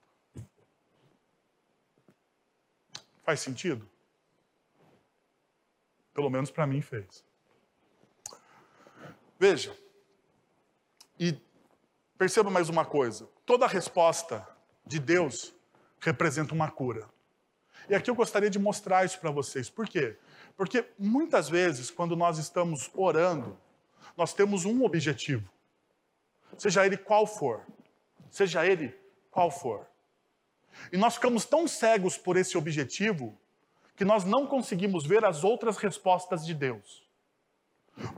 Faz sentido? Pelo menos para mim fez. Veja, e Perceba mais uma coisa: toda resposta de Deus representa uma cura. E aqui eu gostaria de mostrar isso para vocês. Por quê? Porque muitas vezes, quando nós estamos orando, nós temos um objetivo, seja ele qual for, seja ele qual for. E nós ficamos tão cegos por esse objetivo que nós não conseguimos ver as outras respostas de Deus.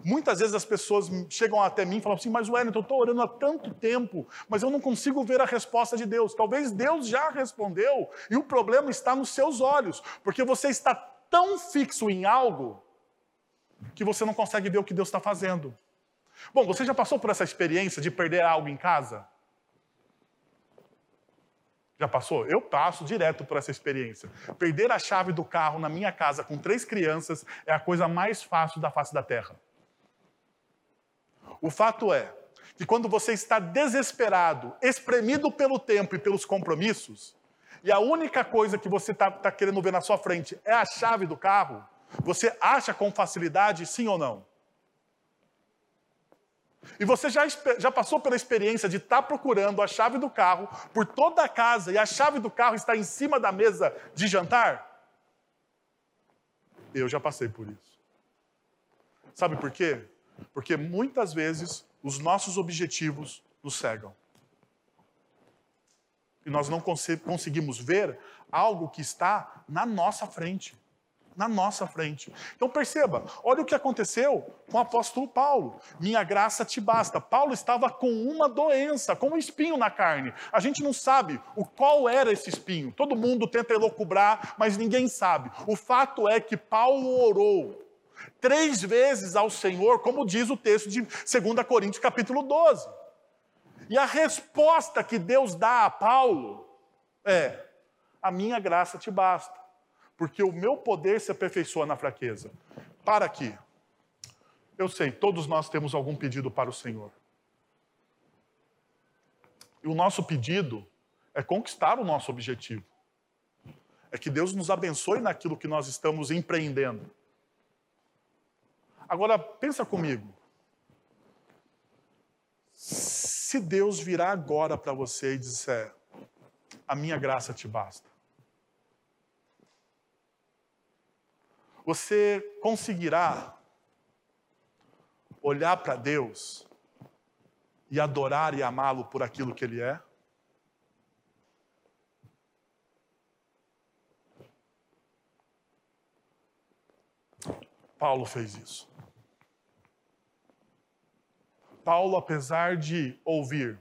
Muitas vezes as pessoas chegam até mim e falam assim: Mas Wellington, eu estou orando há tanto tempo, mas eu não consigo ver a resposta de Deus. Talvez Deus já respondeu e o problema está nos seus olhos, porque você está tão fixo em algo que você não consegue ver o que Deus está fazendo. Bom, você já passou por essa experiência de perder algo em casa? Já passou? Eu passo direto por essa experiência. Perder a chave do carro na minha casa com três crianças é a coisa mais fácil da face da terra. O fato é que quando você está desesperado, espremido pelo tempo e pelos compromissos, e a única coisa que você está tá querendo ver na sua frente é a chave do carro, você acha com facilidade, sim ou não? E você já, já passou pela experiência de estar tá procurando a chave do carro por toda a casa e a chave do carro está em cima da mesa de jantar? Eu já passei por isso. Sabe por quê? Porque muitas vezes os nossos objetivos nos cegam. E nós não cons conseguimos ver algo que está na nossa frente. Na nossa frente. Então perceba, olha o que aconteceu com o apóstolo Paulo. Minha graça te basta. Paulo estava com uma doença, com um espinho na carne. A gente não sabe o qual era esse espinho. Todo mundo tenta elocubrar, mas ninguém sabe. O fato é que Paulo orou três vezes ao Senhor, como diz o texto de 2 Coríntios capítulo 12. E a resposta que Deus dá a Paulo é: a minha graça te basta, porque o meu poder se aperfeiçoa na fraqueza. Para aqui. Eu sei, todos nós temos algum pedido para o Senhor. E o nosso pedido é conquistar o nosso objetivo. É que Deus nos abençoe naquilo que nós estamos empreendendo. Agora, pensa comigo. Se Deus virar agora para você e disser: A minha graça te basta. Você conseguirá olhar para Deus e adorar e amá-lo por aquilo que Ele é? Paulo fez isso. Paulo, apesar de ouvir,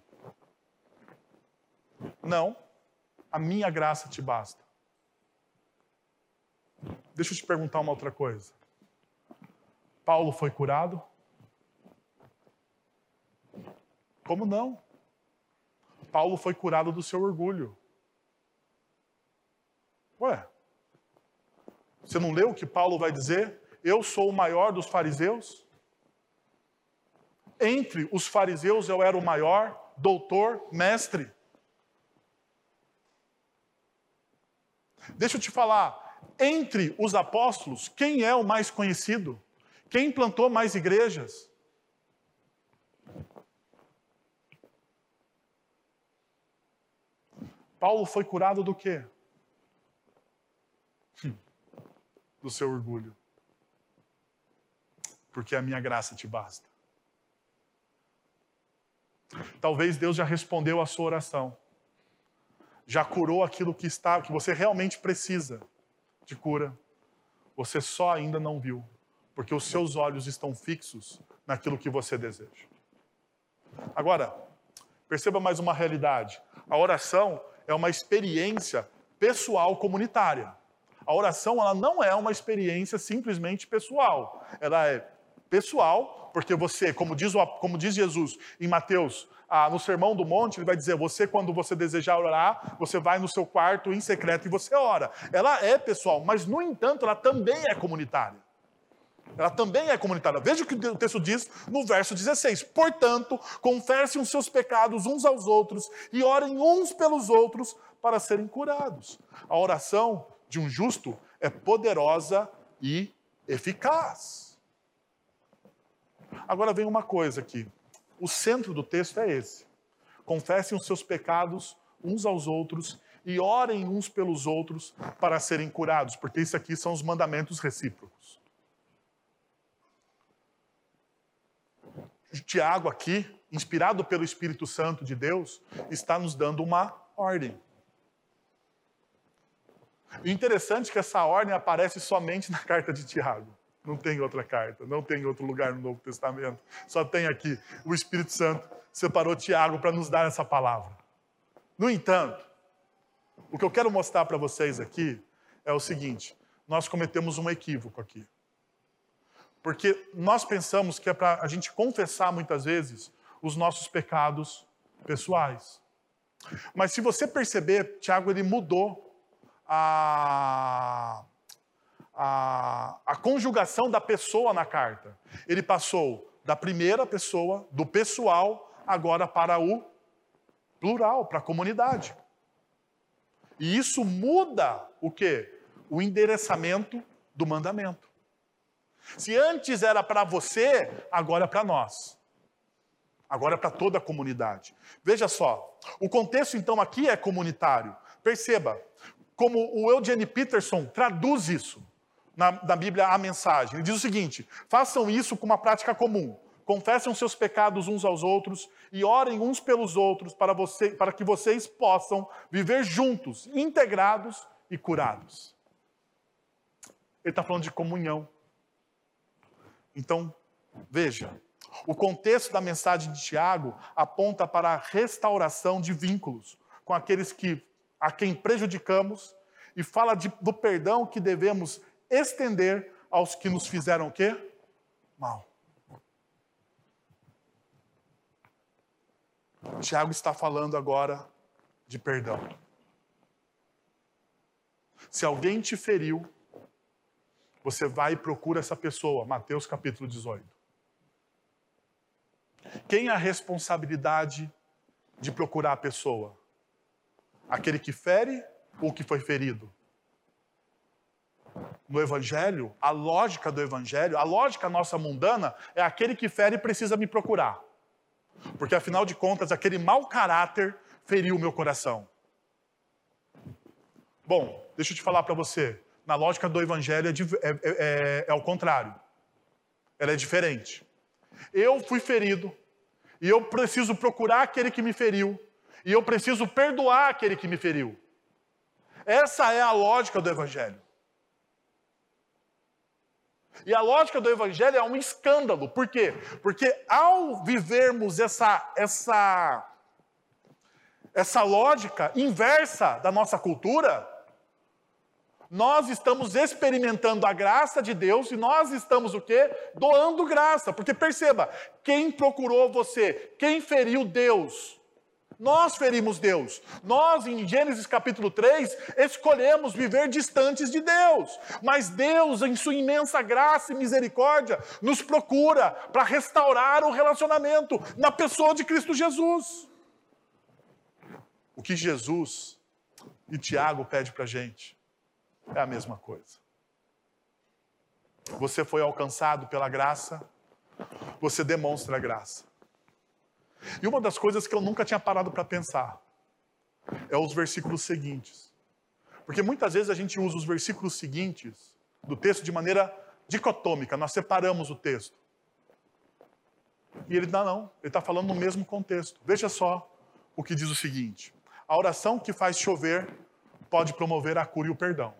não, a minha graça te basta. Deixa eu te perguntar uma outra coisa. Paulo foi curado? Como não? Paulo foi curado do seu orgulho. Ué, você não leu o que Paulo vai dizer? Eu sou o maior dos fariseus? Entre os fariseus eu era o maior, doutor, mestre. Deixa eu te falar, entre os apóstolos, quem é o mais conhecido? Quem plantou mais igrejas? Paulo foi curado do quê? Hum, do seu orgulho. Porque a minha graça te basta. Talvez Deus já respondeu a sua oração. Já curou aquilo que está, que você realmente precisa de cura. Você só ainda não viu, porque os seus olhos estão fixos naquilo que você deseja. Agora, perceba mais uma realidade. A oração é uma experiência pessoal comunitária. A oração ela não é uma experiência simplesmente pessoal. Ela é pessoal, porque você, como diz, como diz Jesus em Mateus, ah, no Sermão do Monte, ele vai dizer: você, quando você desejar orar, você vai no seu quarto em secreto e você ora. Ela é pessoal, mas, no entanto, ela também é comunitária. Ela também é comunitária. Veja o que o texto diz no verso 16. Portanto, confessem os seus pecados uns aos outros e orem uns pelos outros para serem curados. A oração de um justo é poderosa e eficaz. Agora vem uma coisa aqui. O centro do texto é esse. Confessem os seus pecados uns aos outros e orem uns pelos outros para serem curados, porque isso aqui são os mandamentos recíprocos. Tiago aqui, inspirado pelo Espírito Santo de Deus, está nos dando uma ordem. O interessante é que essa ordem aparece somente na carta de Tiago. Não tem outra carta, não tem outro lugar no Novo Testamento. Só tem aqui. O Espírito Santo separou Tiago para nos dar essa palavra. No entanto, o que eu quero mostrar para vocês aqui é o seguinte: nós cometemos um equívoco aqui. Porque nós pensamos que é para a gente confessar muitas vezes os nossos pecados pessoais. Mas se você perceber, Tiago ele mudou a, a, a conjugação da pessoa na carta. Ele passou da primeira pessoa, do pessoal, agora para o plural, para a comunidade. E isso muda o quê? O endereçamento do mandamento. Se antes era para você, agora é para nós. Agora é para toda a comunidade. Veja só, o contexto então aqui é comunitário. Perceba como o Eugene Peterson traduz isso na, na Bíblia a mensagem. Ele diz o seguinte: façam isso com uma prática comum. Confessem seus pecados uns aos outros e orem uns pelos outros para, você, para que vocês possam viver juntos, integrados e curados. Ele está falando de comunhão. Então, veja, o contexto da mensagem de Tiago aponta para a restauração de vínculos com aqueles que a quem prejudicamos e fala de, do perdão que devemos estender aos que nos fizeram o quê? Mal. Tiago está falando agora de perdão. Se alguém te feriu, você vai e procura essa pessoa. Mateus capítulo 18. Quem é a responsabilidade de procurar a pessoa? Aquele que fere ou que foi ferido? No Evangelho, a lógica do Evangelho, a lógica nossa mundana, é aquele que fere precisa me procurar. Porque afinal de contas, aquele mau caráter feriu o meu coração. Bom, deixa eu te falar para você na lógica do evangelho, é, é, é, é o contrário. Ela é diferente. Eu fui ferido e eu preciso procurar aquele que me feriu e eu preciso perdoar aquele que me feriu. Essa é a lógica do evangelho. E a lógica do evangelho é um escândalo. Por quê? Porque ao vivermos essa essa essa lógica inversa da nossa cultura, Nós estamos experimentando a graça de Deus e nós estamos o quê? Doando graça. Porque perceba, quem procurou você? Quem feriu Deus? Nós ferimos Deus. Nós, em Gênesis capítulo 3, escolhemos viver distantes de Deus. Mas Deus, em sua imensa graça e misericórdia, nos procura para restaurar o relacionamento na pessoa de Cristo Jesus. O que Jesus e Tiago pede para a gente é a mesma coisa. Você foi alcançado pela graça, você demonstra a graça. E uma das coisas que eu nunca tinha parado para pensar é os versículos seguintes. Porque muitas vezes a gente usa os versículos seguintes do texto de maneira dicotômica, nós separamos o texto. E ele não, não, ele está falando no mesmo contexto. Veja só o que diz o seguinte: a oração que faz chover pode promover a cura e o perdão.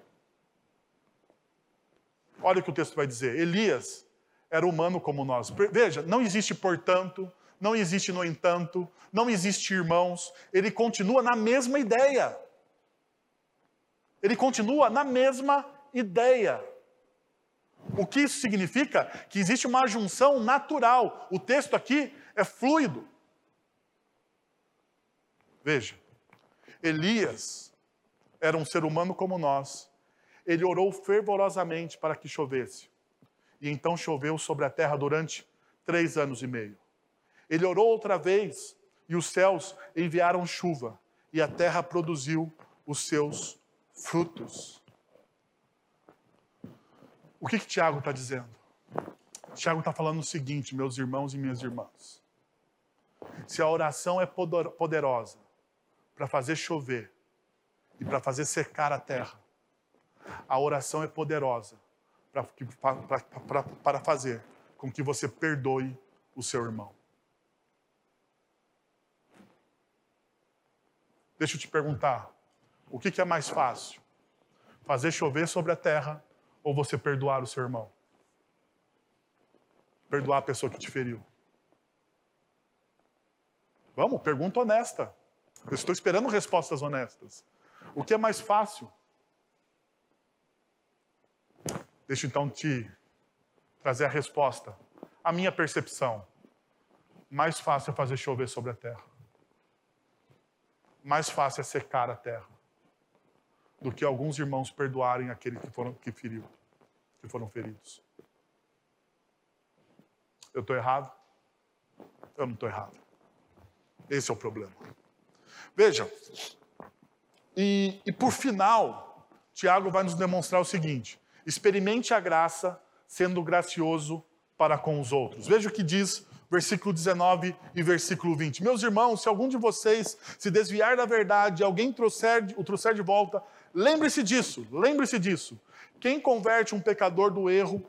Olha o que o texto vai dizer. Elias era humano como nós. Veja, não existe, portanto, não existe, no entanto, não existe irmãos. Ele continua na mesma ideia. Ele continua na mesma ideia. O que isso significa? Que existe uma junção natural. O texto aqui é fluido. Veja, Elias era um ser humano como nós. Ele orou fervorosamente para que chovesse. E então choveu sobre a terra durante três anos e meio. Ele orou outra vez e os céus enviaram chuva e a terra produziu os seus frutos. O que, que Tiago está dizendo? Tiago está falando o seguinte, meus irmãos e minhas irmãs. Se a oração é poderosa para fazer chover e para fazer secar a terra, a oração é poderosa para fazer com que você perdoe o seu irmão. Deixa eu te perguntar: o que, que é mais fácil? Fazer chover sobre a terra ou você perdoar o seu irmão? Perdoar a pessoa que te feriu. Vamos, pergunta honesta. Eu estou esperando respostas honestas. O que é mais fácil? Deixa eu então te trazer a resposta. A minha percepção. Mais fácil é fazer chover sobre a terra mais fácil é secar a terra do que alguns irmãos perdoarem aquele que foram que feriu, que foram feridos. Eu estou errado? Eu não estou errado. Esse é o problema. Veja, e, e por final, Tiago vai nos demonstrar o seguinte: experimente a graça sendo gracioso para com os outros. Veja o que diz versículo 19 e versículo 20. Meus irmãos, se algum de vocês se desviar da verdade, alguém trouxer, o trouxer de volta, lembre-se disso, lembre-se disso. Quem converte um pecador do erro,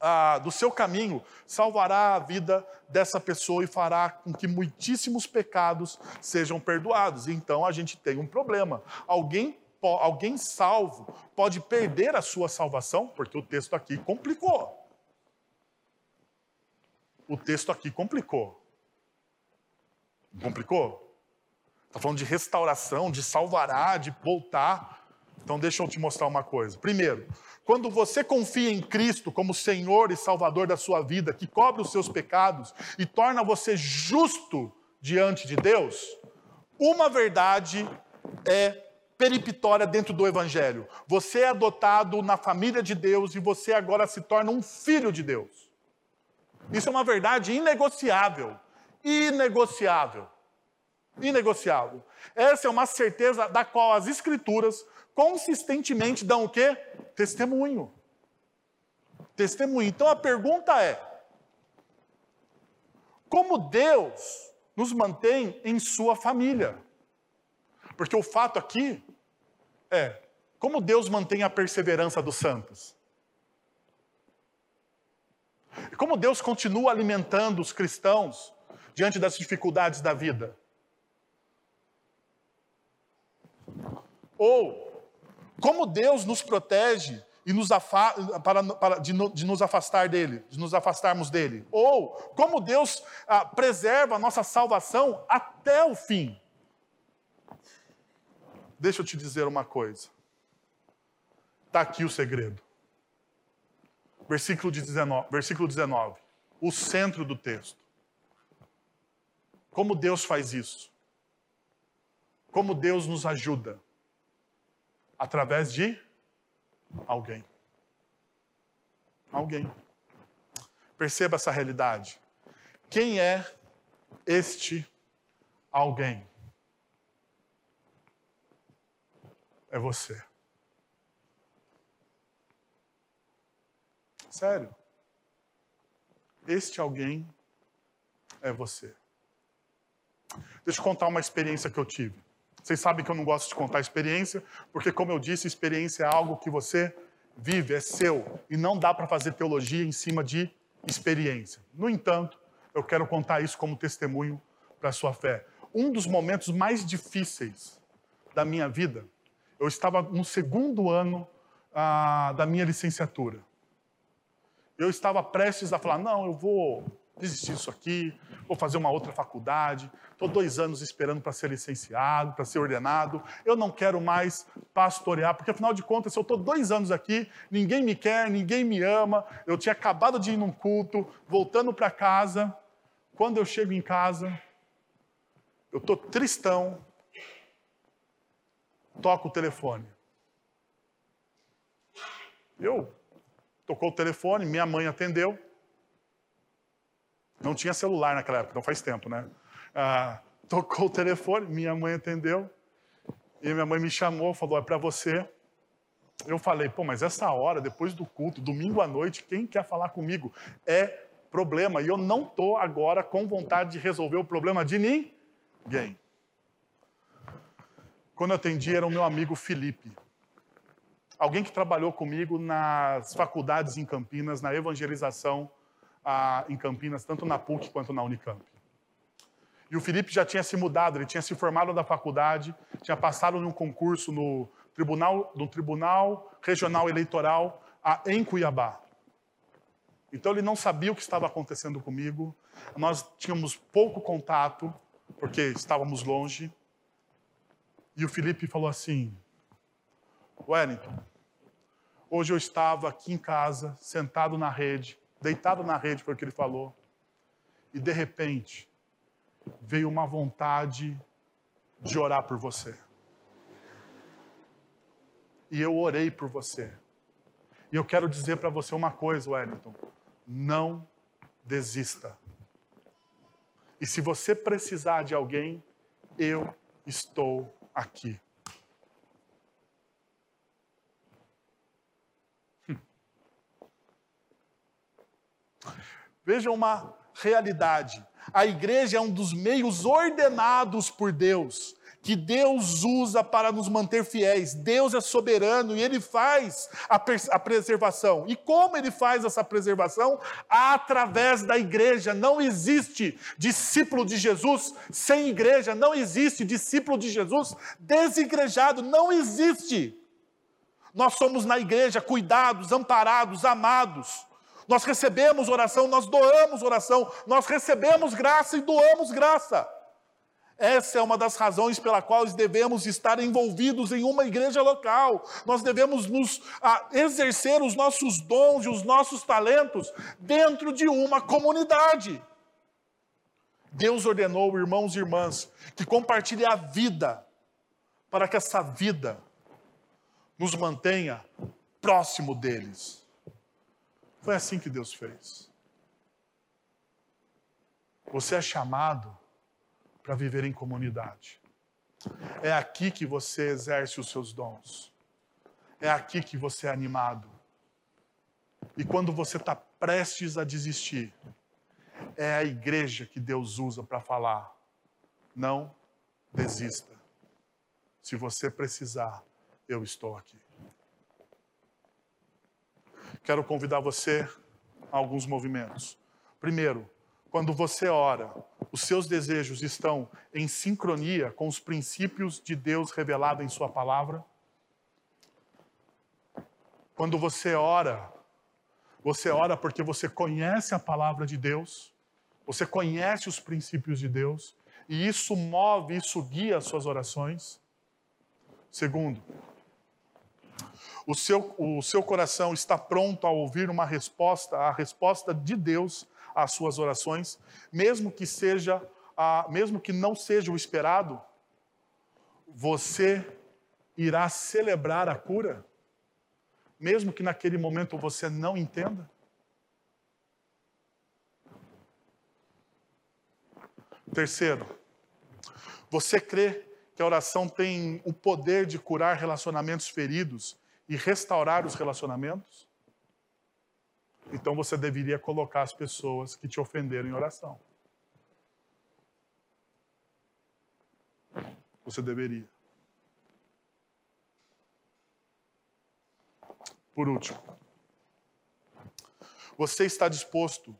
ah, do seu caminho, salvará a vida dessa pessoa e fará com que muitíssimos pecados sejam perdoados. Então a gente tem um problema. Alguém alguém salvo pode perder a sua salvação, porque o texto aqui complicou o texto aqui complicou. Complicou? Está falando de restauração, de salvará, de voltar. Então, deixa eu te mostrar uma coisa. Primeiro, quando você confia em Cristo como Senhor e Salvador da sua vida, que cobre os seus pecados e torna você justo diante de Deus, uma verdade é peripitória dentro do Evangelho. Você é adotado na família de Deus e você agora se torna um filho de Deus. Isso é uma verdade inegociável. Inegociável. Inegociável. Essa é uma certeza da qual as Escrituras consistentemente dão o quê? Testemunho. Testemunho. Então a pergunta é: como Deus nos mantém em sua família? Porque o fato aqui é como Deus mantém a perseverança dos santos. E como Deus continua alimentando os cristãos diante das dificuldades da vida? Ou como Deus nos protege e nos para, para de, no, de, nos afastar dele, de nos afastarmos dele? Ou como Deus ah, preserva a nossa salvação até o fim? Deixa eu te dizer uma coisa. Está aqui o segredo. Versículo 19, versículo 19. O centro do texto. Como Deus faz isso? Como Deus nos ajuda? Através de alguém. Alguém. Perceba essa realidade. Quem é este alguém? É você. Sério. Este alguém é você. Deixa eu contar uma experiência que eu tive. Vocês sabem que eu não gosto de contar experiência, porque, como eu disse, experiência é algo que você vive, é seu, e não dá para fazer teologia em cima de experiência. No entanto, eu quero contar isso como testemunho para a sua fé. Um dos momentos mais difíceis da minha vida, eu estava no segundo ano ah, da minha licenciatura. Eu estava prestes a falar: não, eu vou desistir disso aqui, vou fazer uma outra faculdade, estou dois anos esperando para ser licenciado, para ser ordenado, eu não quero mais pastorear, porque afinal de contas, eu estou dois anos aqui, ninguém me quer, ninguém me ama, eu tinha acabado de ir num culto, voltando para casa, quando eu chego em casa, eu estou tristão, toco o telefone. Eu tocou o telefone, minha mãe atendeu. Não tinha celular naquela época, não faz tempo, né? Ah, tocou o telefone, minha mãe atendeu. E minha mãe me chamou, falou: é para você. Eu falei: pô, mas essa hora, depois do culto, domingo à noite, quem quer falar comigo? É problema. E eu não estou agora com vontade de resolver o problema de ninguém. Quando eu atendi, era o meu amigo Felipe. Alguém que trabalhou comigo nas faculdades em Campinas, na evangelização ah, em Campinas, tanto na PUC quanto na Unicamp. E o Felipe já tinha se mudado, ele tinha se formado da faculdade, tinha passado num concurso no Tribunal, no tribunal Regional Eleitoral ah, em Cuiabá. Então ele não sabia o que estava acontecendo comigo, nós tínhamos pouco contato, porque estávamos longe. E o Felipe falou assim: Wellington, hoje eu estava aqui em casa, sentado na rede, deitado na rede, foi o que ele falou. E de repente, veio uma vontade de orar por você. E eu orei por você. E eu quero dizer para você uma coisa, Wellington: não desista. E se você precisar de alguém, eu estou aqui. Veja uma realidade. A igreja é um dos meios ordenados por Deus, que Deus usa para nos manter fiéis. Deus é soberano e ele faz a, a, preservação. E como ele faz essa preservação? Através da igreja. Não existe discípulo de Jesus sem igreja, não existe discípulo de Jesus desigrejado, não existe. Nós somos na igreja cuidados, amparados, amados. Nós recebemos oração, nós doamos oração, nós recebemos graça e doamos graça. Essa é uma das razões pela qual devemos estar envolvidos em uma igreja local. Nós devemos nos a, exercer os nossos dons e os nossos talentos dentro de uma comunidade. Deus ordenou, irmãos e irmãs, que compartilhe a vida, para que essa vida nos mantenha próximo deles. Foi assim que Deus fez. Você é chamado para viver em comunidade. É aqui que você exerce os seus dons. É aqui que você é animado. E quando você está prestes a desistir, é a igreja que Deus usa para falar: não desista. Se você precisar, eu estou aqui. Quero convidar você a alguns movimentos. Primeiro, quando você ora, os seus desejos estão em sincronia com os princípios de Deus revelado em Sua palavra? Quando você ora, você ora porque você conhece a palavra de Deus, você conhece os princípios de Deus, e isso move, isso guia as suas orações. Segundo, O seu, o seu coração está pronto a ouvir uma resposta, a resposta de Deus às suas orações, mesmo que seja, a, mesmo que não seja o esperado, você irá celebrar a cura, mesmo que naquele momento você não entenda? Terceiro, você crê que a oração tem o poder de curar relacionamentos feridos e restaurar os relacionamentos? Então você deveria colocar as pessoas que te ofenderam em oração. Você deveria. Por último, você está disposto